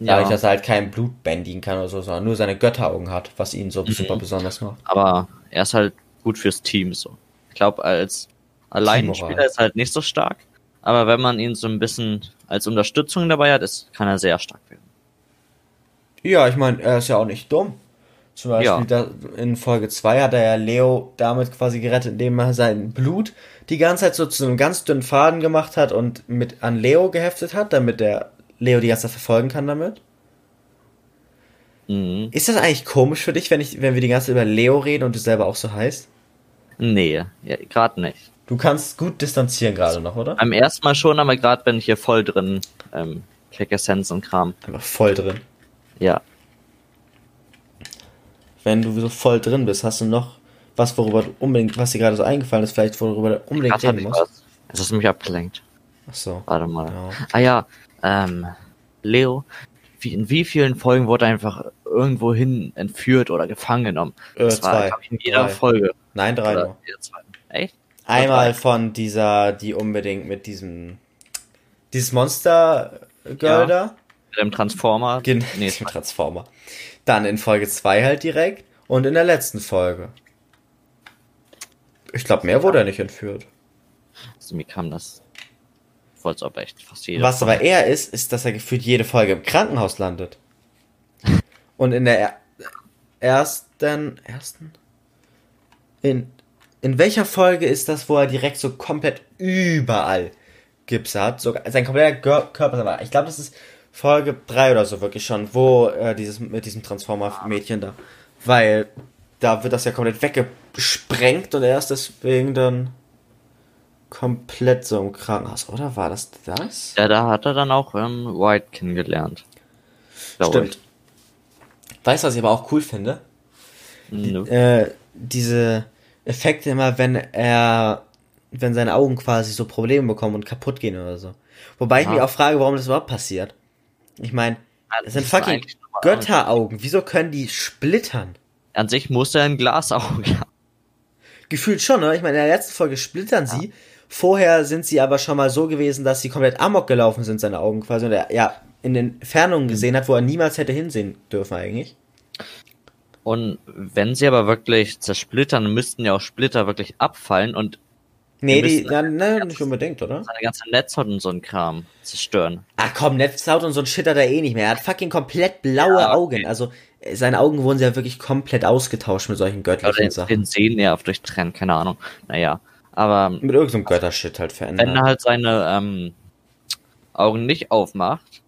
Dadurch, dass er halt kein Blut bändigen kann oder so, sondern nur seine Götteraugen hat, was ihn so super besonders macht. Aber er ist halt gut fürs Team so. Ich glaube, als Alleinspieler ist er halt nicht so stark. Aber wenn man ihn so ein bisschen als Unterstützung dabei hat, ist, kann er sehr stark werden. Ja, ich meine, er ist ja auch nicht dumm. Zum Beispiel Ja. da, in Folge 2 hat er ja Leo damit quasi gerettet, indem er sein Blut die ganze Zeit so zu einem ganz dünnen Faden gemacht hat und mit an Leo geheftet hat, damit der Leo die ganze Zeit verfolgen kann damit. Mhm. Ist das eigentlich komisch für dich, wenn ich, wenn wir die ganze Zeit über Leo reden und du selber auch so heißt? Nee, ja, gerade nicht. Du kannst gut distanzieren gerade noch, oder? Beim ersten Mal schon, aber gerade bin ich hier voll drin. Ähm, Check Essence und Kram. Einfach voll drin. Ja. wenn du so voll drin bist, hast du noch was, worüber du unbedingt, was dir gerade so eingefallen ist, vielleicht worüber du unbedingt reden musst? Es ist mich abgelenkt. Ach so. Warte mal. Ja. Ah ja, ähm, Leo, wie, in wie vielen Folgen wurde er einfach irgendwo hin entführt oder gefangen genommen? Äh, Das war, zwei. glaub ich, in jeder Drei. Folge. Nein, drei Oder nur. Echt? Einmal von dieser, die unbedingt mit diesem, dieses Monster-Girl Ja. da. Mit dem Transformer? Gen Nee, nee, Transformer. Dann in Folge 2 halt direkt und in der letzten Folge. Ich glaube, mehr wurde er nicht entführt. also, mir kam das als ob echt fast jede Was aber eher ist, ist, dass er gefühlt jede Folge im Krankenhaus landet. Und in der er ersten, ersten? In, in welcher Folge ist das, wo er direkt so komplett überall Gips hat? So, sein kompletter Körper, aber ich glaube, das ist Folge 3 oder so wirklich schon, wo äh, dieses mit diesem Transformer-Mädchen da. Weil da wird das ja komplett weggesprengt und er ist deswegen dann komplett so im Krankenhaus, oder? War das das? Ja, da hat er dann auch ähm, White kennengelernt. Stimmt. Weißt du, was ich aber auch cool finde? Ich. Nö. Äh, diese Effekte immer, wenn er, wenn seine Augen quasi so Probleme bekommen und kaputt gehen oder so. Wobei ich Ja. mich auch frage, warum das überhaupt passiert. Ich meine, das sind fucking. Götteraugen. Wieso können die splittern? An sich muss er ein Glasauge haben. Gefühlt schon, ne? Ich meine, in der letzten Folge splittern sie. Vorher sind sie aber schon mal so gewesen, dass sie komplett amok gelaufen sind, seine Augen quasi. Und er ja in den Entfernungen gesehen hat, wo er niemals hätte hinsehen dürfen eigentlich. Und wenn sie aber wirklich zersplittern, müssten ja auch Splitter wirklich abfallen und Nee, die, na, na, nicht unbedingt, oder? seine ganze Netzhaut und so ein Kram zerstören. Ach komm, Netzhaut und so ein Shit hat er eh nicht mehr. Er hat fucking komplett blaue Ja, okay. Augen. Also seine Augen wurden ja wirklich komplett ausgetauscht mit solchen Oder göttlichen den, Sachen. den Sehnerv durchtrennt, keine Ahnung. Naja. Aber Mit irgendeinem Göttershit halt wenn verändert. er halt seine ähm, Augen nicht aufmacht,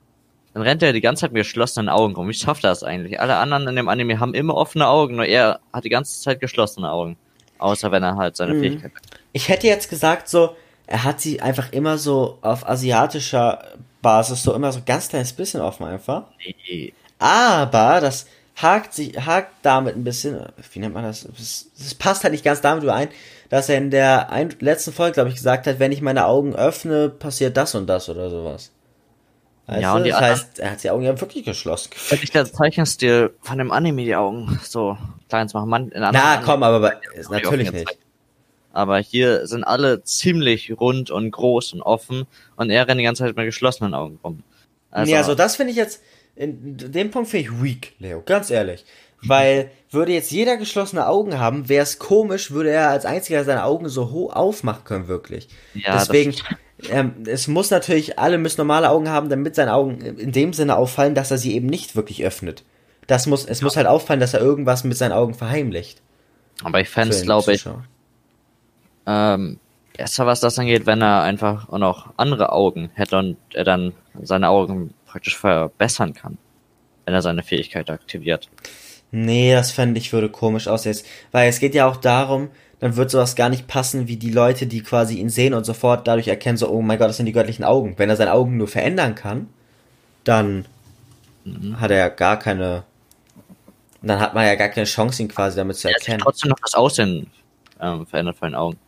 dann rennt er die ganze Zeit mit geschlossenen Augen rum. Wie schafft er das eigentlich? Alle anderen in dem Anime haben immer offene Augen, nur er hat die ganze Zeit geschlossene Augen. Außer wenn er halt seine Mhm. Fähigkeit hat. Ich hätte jetzt gesagt, so, er hat sie einfach immer so auf asiatischer Basis so immer so ganz kleines bisschen offen einfach. Nee. Aber das hakt sich, hakt damit ein bisschen, wie nennt man das? Es passt halt nicht ganz damit überein, dass er in der ein, letzten Folge, glaube ich, gesagt hat, wenn ich meine Augen öffne, passiert das und das oder sowas. Weißt Ja, du? und die das heißt, er hat die Augen ja wirklich geschlossen. Wenn ich der Zeichenstil von dem Anime die Augen so klein zu machen, man, in Na, komm, aber bei, natürlich nicht. Aber hier sind alle ziemlich rund und groß und offen und er rennt die ganze Zeit mit geschlossenen Augen rum. Also, ja, also das finde ich jetzt, in dem Punkt finde ich weak, Leo, ganz ehrlich. Weil würde jetzt jeder geschlossene Augen haben, wäre es komisch, würde er als einziger seine Augen so hoch aufmachen können, wirklich. Ja, Deswegen, ähm, es muss natürlich, alle müssen normale Augen haben, damit seine Augen in dem Sinne auffallen, dass er sie eben nicht wirklich öffnet. Das muss, es muss halt auffallen, dass er irgendwas mit seinen Augen verheimlicht. aber ich fände es, glaube ich, ähm, besser, was das angeht, wenn er einfach auch noch andere Augen hätte und er dann seine Augen praktisch verbessern kann, wenn er seine Fähigkeit aktiviert. Nee, das fände ich würde komisch aussehen. Weil es geht ja auch darum, dann wird sowas gar nicht passen, wie die Leute, die quasi ihn sehen und sofort dadurch erkennen, so, oh mein Gott, das sind die göttlichen Augen. Wenn er seine Augen nur verändern kann, dann hat er ja gar keine, dann hat man ja gar keine Chance, ihn quasi damit zu Er erkennen. trotzdem noch das Aussehen ähm, verändert von den Augen.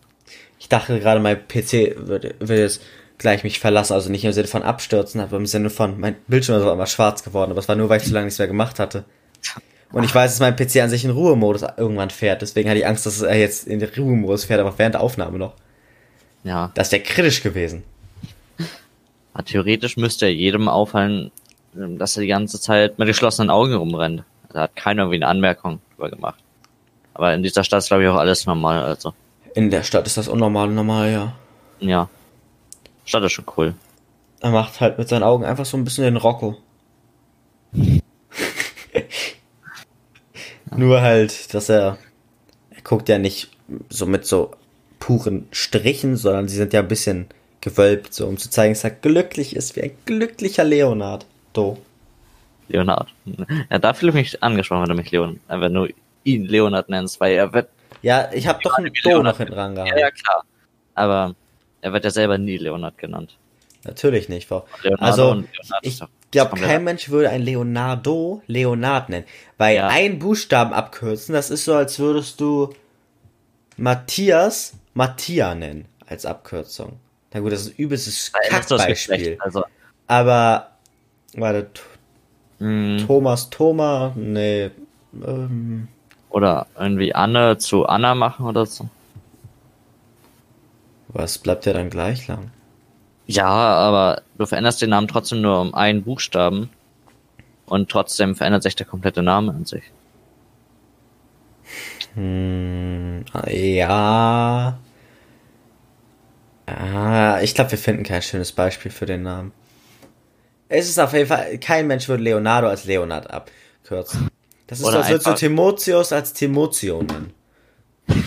Ich dachte gerade, mein PC würde, würde jetzt gleich mich verlassen, also nicht im Sinne von abstürzen, aber im Sinne von, mein Bildschirm ist auf einmal schwarz geworden, aber es war nur, weil ich so lange nichts mehr gemacht hatte. Und ich weiß, dass mein PC an sich in Ruhemodus irgendwann fährt, deswegen hatte ich Angst, dass er jetzt in den Ruhemodus fährt, aber während der Aufnahme noch. Ja, Das wäre kritisch gewesen. aber theoretisch müsste jedem auffallen, dass er die ganze Zeit mit geschlossenen Augen rumrennt. Da hat keiner irgendwie eine Anmerkung drüber gemacht. Aber in dieser Stadt ist, glaube ich, auch alles normal, also. In der Stadt ist das unnormal normal, ja. Ja. Stadt ist schon cool. Er macht halt mit seinen Augen einfach so ein bisschen den Rocco. Nur halt, dass er, er guckt ja nicht so mit so puren Strichen, sondern sie sind ja ein bisschen gewölbt, so um zu zeigen, dass er glücklich ist, wie ein glücklicher Leonard. Do. Leonard. Ja, da fühle ich mich angesprochen, wenn du mich Leon, äh, wenn du ihn Leonard nennst, weil er wird, Ja, ich habe doch ein wie Do Leonard. noch hinten dran gehabt. ja, klar. Aber er wird ja selber nie Leonard genannt. Natürlich nicht, Frau. Leonardo Also, ich glaube, kein Mensch würde ein Leonardo Leonard nennen. Weil Ja. ein Buchstaben abkürzen, das ist so, als würdest du Matthias Mattia nennen als Abkürzung. Na gut, das ist ein übelstes Kackbeispiel. Also, Aber, warte, mh, Thomas Thoma, nee, ähm, oder irgendwie Anne zu Anna machen oder so. was bleibt ja dann gleich lang? Ja, aber du veränderst den Namen trotzdem nur um einen Buchstaben. Und trotzdem verändert sich der komplette Name an sich. Hm, ja. Ah, ich glaube, wir finden kein schönes Beispiel für den Namen. Es ist auf jeden Fall, kein Mensch würde Leonardo als Leonard abkürzen. Das ist so, Oder als würdest du Timotheus als Timotio nennen.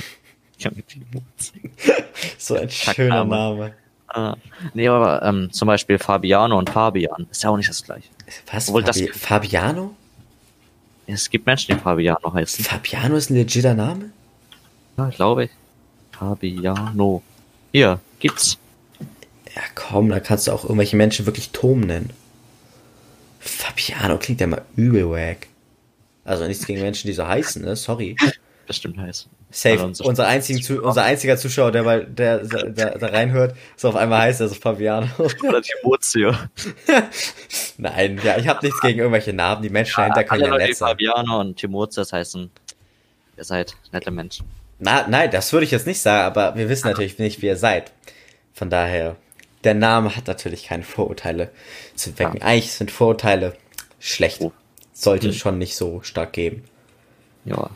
So ein schöner. Name. Ah, nee, aber ähm, zum Beispiel Fabiano und Fabian ist ja auch nicht das gleiche. Was? Obwohl das- Fabi Fabiano? Es gibt Menschen, die Fabiano heißen. Fabiano ist ein legitter Name? Ja, glaube ich. Fabiano. Hier, gibt's. Ja, komm, da kannst du auch irgendwelche Menschen wirklich Tom nennen. Fabiano klingt ja mal übel wack. Also nichts gegen Menschen, die so heißen, ne? Sorry. Bestimmt heißt. Safe. Also unser- einzigen, Zu- unser einziger Zuschauer, der, mal, der, der, da reinhört, so auf einmal heißt er so Fabiano. Oder Timotio. Nein, ja, ich habe nichts gegen irgendwelche Namen. Die Menschen dahinter können ja Leute, die nett sein. Fabiano und Timotheus heißen, ihr seid nette Menschen. Na, nein, das würde ich jetzt nicht sagen, aber wir wissen natürlich nicht, wie ihr seid. Von daher, der Name hat natürlich keine Vorurteile zu wecken. Eigentlich sind Vorurteile schlecht. Oh. Sollte Hm. es schon nicht so stark geben. Ja.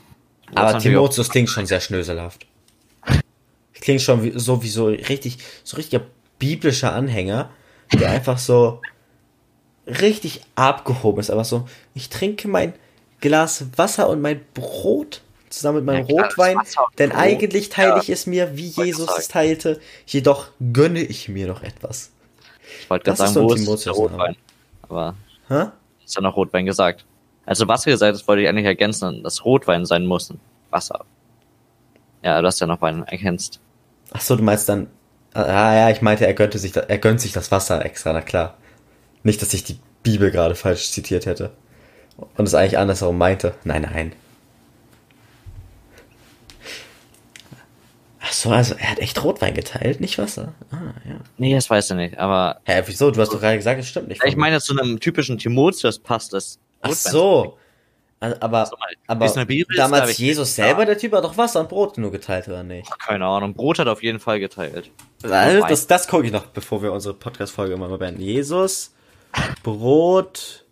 Aber Timotheus klingt schon sehr schnöselhaft. Klingt schon wie, so wie so richtig, so richtiger biblischer Anhänger, der einfach so richtig abgehoben ist. Aber so, ich trinke mein Glas Wasser und mein Brot zusammen mit meinem Ja, Rotwein, denn Brot, eigentlich teile ja. ich es mir, wie Jesus es teilte, jedoch gönne ich mir noch etwas. Ich wollte gerade sagen, so wo ist der. Rotwein? Aber Hä? ist ja noch Rotwein gesagt. Also Wasser gesagt, das wollte ich eigentlich ergänzen, dass Rotwein sein muss. Wasser. Ja, du hast ja noch Wein erkennst. Ach so, du meinst dann, ah ja, ich meinte, er gönnte sich, er gönnt sich das Wasser extra, na klar. Nicht, dass ich die Bibel gerade falsch zitiert hätte. Und es eigentlich andersherum meinte. Nein, nein. Ach so, also er hat echt Rotwein geteilt, nicht Wasser. Ah, ja. Nee, das weiß ich nicht, aber Hä, wieso? Du hast doch gerade gesagt, es stimmt nicht. ich meine, zu einem typischen Timotheus passt das. Ach so. Aber, aber damals Jesus selber, der Typ hat doch Wasser und Brot nur geteilt, oder nicht? Keine Ahnung, Brot hat auf jeden Fall geteilt. Also, das, das gucke ich noch, bevor wir unsere Podcast-Folge immer mal beenden. Jesus, Brot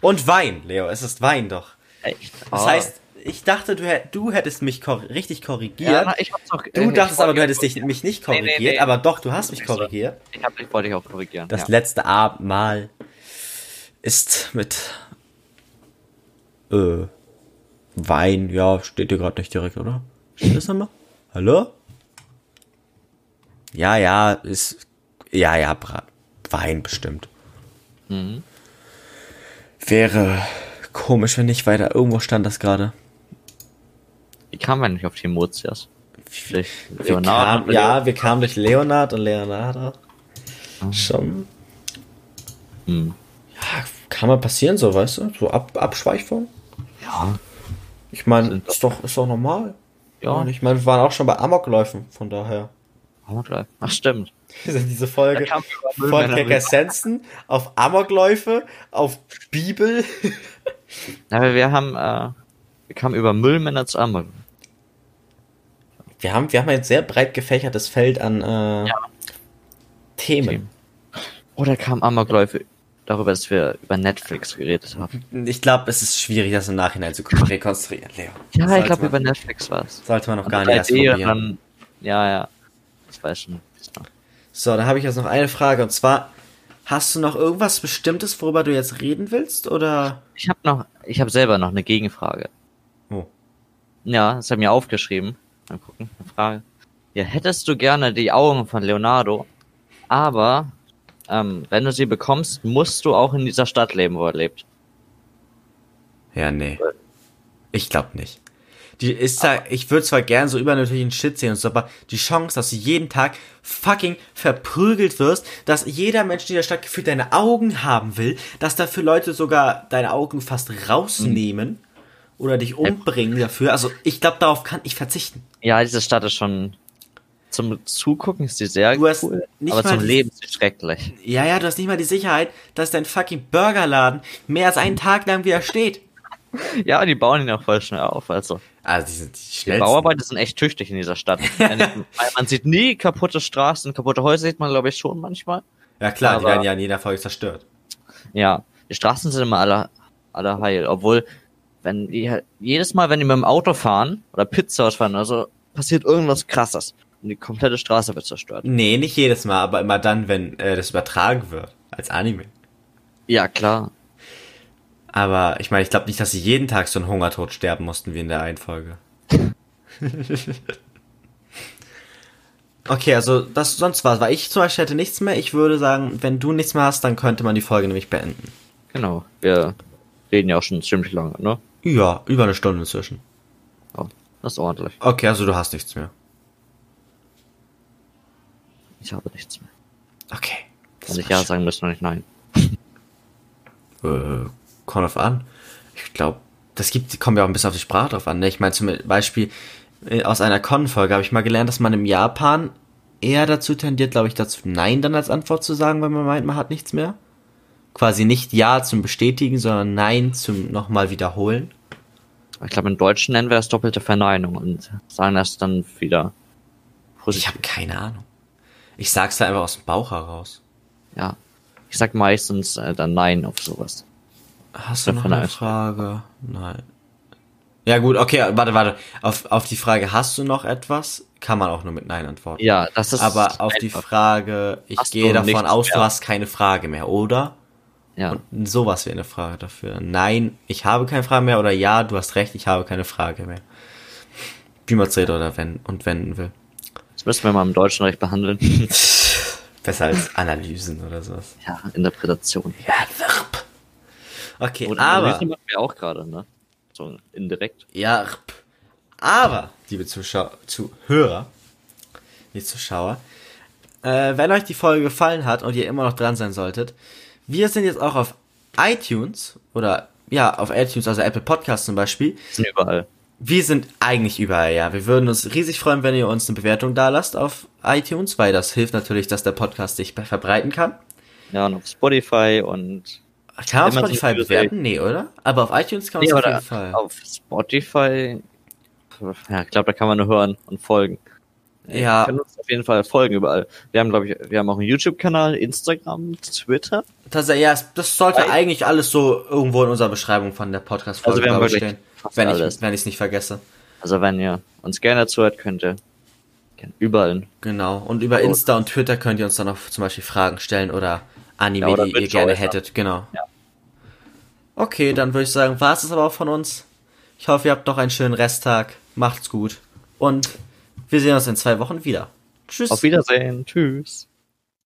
und Wein, Leo. Es ist Wein doch. Echt? Das Ah. heißt, ich dachte, du, du hättest mich kor richtig korrigiert. ja, na, ich hab's auch, du dachtest aber, du hättest dich, mich nicht Nee, nee, korrigiert, nee. aber doch, du hast mich korrigiert. Ich, hab, ich wollte dich auch korrigieren. Das ja. letzte Abendmahl ist mit äh, Wein, ja, steht dir gerade nicht direkt, oder? Steht das nochmal? Hallo? Ja, ja, ist, ja, ja, Bra Wein bestimmt. Mhm. Wäre komisch, wenn nicht weiter. Irgendwo stand das gerade. Wie kam man nicht auf Timotheus? Wir Leonardo? kamen, ja, wir kamen durch Leonard und Leonardo. Schon. Hm. Ja, kann mal passieren, so, weißt du? So Ab Abschweifung. Ja. Ich meine, Sind ist doch, ist doch normal. Ja. Und ich meine, wir waren auch schon bei Amokläufen, von daher. Amokläufe. Ach, stimmt. Diese Folge von. Essenzen auf Amokläufe, auf Bibel. Aber wir haben, äh, wir kamen über Müllmänner zu Amok. Wir haben, wir haben ein sehr breit gefächertes Feld an äh, Themen. Themen. Oder kam Amokläufe darüber, dass wir über Netflix geredet haben? Ich glaube, es ist schwierig, das im Nachhinein zu rekonstruieren, Leo. Ja, Sollte ich glaube über Netflix war es. Sollte man noch gar nicht erst 3D und probieren. dann, ja, ja. Ich weiß schon. So, da habe ich jetzt noch eine Frage und zwar, hast du noch irgendwas Bestimmtes, worüber du jetzt reden willst oder? Ich habe noch, ich habe selber noch eine Gegenfrage. Oh. Ja, das ich mir aufgeschrieben. Mal gucken, eine Frage. Ja, hättest du gerne die Augen von Leonardo, aber ähm, wenn du sie bekommst, musst du auch in dieser Stadt leben, wo er lebt. Ja, nee. Ich glaube nicht. die ist ja, ich würde zwar gern so übernatürlichen Shit sehen und so, aber die Chance, dass du jeden Tag fucking verprügelt wirst, dass jeder Mensch in der Stadt gefühlt deine Augen haben will, dass dafür Leute sogar deine Augen fast rausnehmen Mhm. oder dich umbringen dafür. Also ich glaube, darauf kann ich verzichten. Ja, diese Stadt ist schon zum Zugucken ist die sehr Du hast cool, nicht aber zum die- Leben ist sie schrecklich. Ja, ja, du hast nicht mal die Sicherheit, dass dein fucking Burgerladen mehr als einen Tag lang wieder steht. Ja, die bauen ihn auch voll schnell auf. Also Also die sind die die. Bauarbeiter sind echt tüchtig in dieser Stadt. Man sieht nie kaputte Straßen, kaputte Häuser sieht man glaube ich schon manchmal. Ja klar, die aber- werden ja in jeder Folge zerstört. Ja, die Straßen sind immer alle, alle heil. Obwohl, wenn die, jedes Mal, wenn die mit dem Auto fahren oder Pizza ausfahren, also passiert irgendwas krasses. Die komplette Straße wird zerstört. Nee, nicht jedes Mal, aber immer dann, wenn äh, das übertragen wird. Als Anime. Ja, klar. Aber ich meine, ich glaube nicht, dass sie jeden Tag so einen Hungertod sterben mussten wie in der einen Folge. okay, also das sonst was. Weil ich zum Beispiel hätte nichts mehr. Ich würde sagen, wenn du nichts mehr hast, dann könnte man die Folge nämlich beenden. Genau. Wir reden ja auch schon ziemlich lange, ne? Ja, über eine Stunde inzwischen. Ja, das ist ordentlich. Okay, also du hast nichts mehr. Ich habe nichts mehr. Okay. Wenn ich ja sagen müsste, nicht nein. Äh, kommt auf an. Ich glaube, das gibt, kommt ja auch ein bisschen auf die Sprache drauf an. Ne? Ich meine zum Beispiel, äh, aus einer Con-Folge habe ich mal gelernt, dass man im Japan eher dazu tendiert, glaube ich, dazu Nein dann als Antwort zu sagen, wenn man meint, man hat nichts mehr. Quasi nicht Ja zum Bestätigen, sondern Nein zum nochmal wiederholen. Ich glaube, im Deutschen nennen wir das doppelte Verneinung und sagen das dann wieder Ich positiv. habe keine Ahnung. Ich sag's da einfach aus dem Bauch heraus. Ja. Ich sag meistens äh, dann Nein auf sowas. Hast du Ja, noch eine Frage? Nein. Ja gut, okay, warte, warte. Auf, auf die Frage, hast du noch etwas? Kann man auch nur mit Nein antworten. Ja, das ist Aber auf die. Frage, ich Hast gehe du davon nichts aus, du mehr? hast keine Frage mehr, oder? Ja. Und sowas wäre eine Frage dafür. Nein, ich habe keine Frage mehr, oder ja, du hast recht, ich habe keine Frage mehr. Wie man es dreht oder wenn und wenden will. Das müssen wir mal im deutschen Recht behandeln. Besser als Analysen oder sowas. ja, Interpretation. Ja, Verb. Okay, Und aber. Analyse machen wir auch gerade, ne? So indirekt. Ja, rp. aber, liebe Zuschauer, Zuhörer, die Zuschauer, äh, wenn euch die Folge gefallen hat und ihr immer noch dran sein solltet, wir sind jetzt auch auf iTunes oder ja, auf iTunes, also Apple Podcasts zum Beispiel. Sind überall. Wir sind eigentlich überall, ja. Wir würden uns riesig freuen, wenn ihr uns eine Bewertung da lasst auf iTunes, weil das hilft natürlich, dass der Podcast sich verbreiten kann. Ja, und auf Spotify und Kann man auf Spotify bewerten? Nee, oder? Aber auf iTunes kann man Nee, es auf jeden Fall. auf Spotify. Ja, ich glaube, da kann man nur hören und folgen. Ja. Wir können uns auf jeden Fall folgen überall. Wir haben, glaube ich, wir haben auch einen YouTube-Kanal, Instagram, Twitter. Tatsächlich, ja, das sollte Weil- eigentlich alles so irgendwo in unserer Beschreibung von der Podcast-Folge Also wir haben wirklich stehen. Fast Wenn alles. ich wenn ich es nicht vergesse. Also wenn ihr uns gerne zuhört, könnt ihr überall. Genau. Und über So. Insta und Twitter könnt ihr uns dann auch zum Beispiel Fragen stellen oder Anime, Ja, oder die ihr gerne äußern. hättet. Genau. Ja. Okay, dann würde ich sagen, war es aber auch von uns. Ich hoffe, ihr habt noch einen schönen Resttag. Macht's gut. Und wir sehen uns in zwei Wochen wieder. Tschüss. Auf Wiedersehen. Tschüss.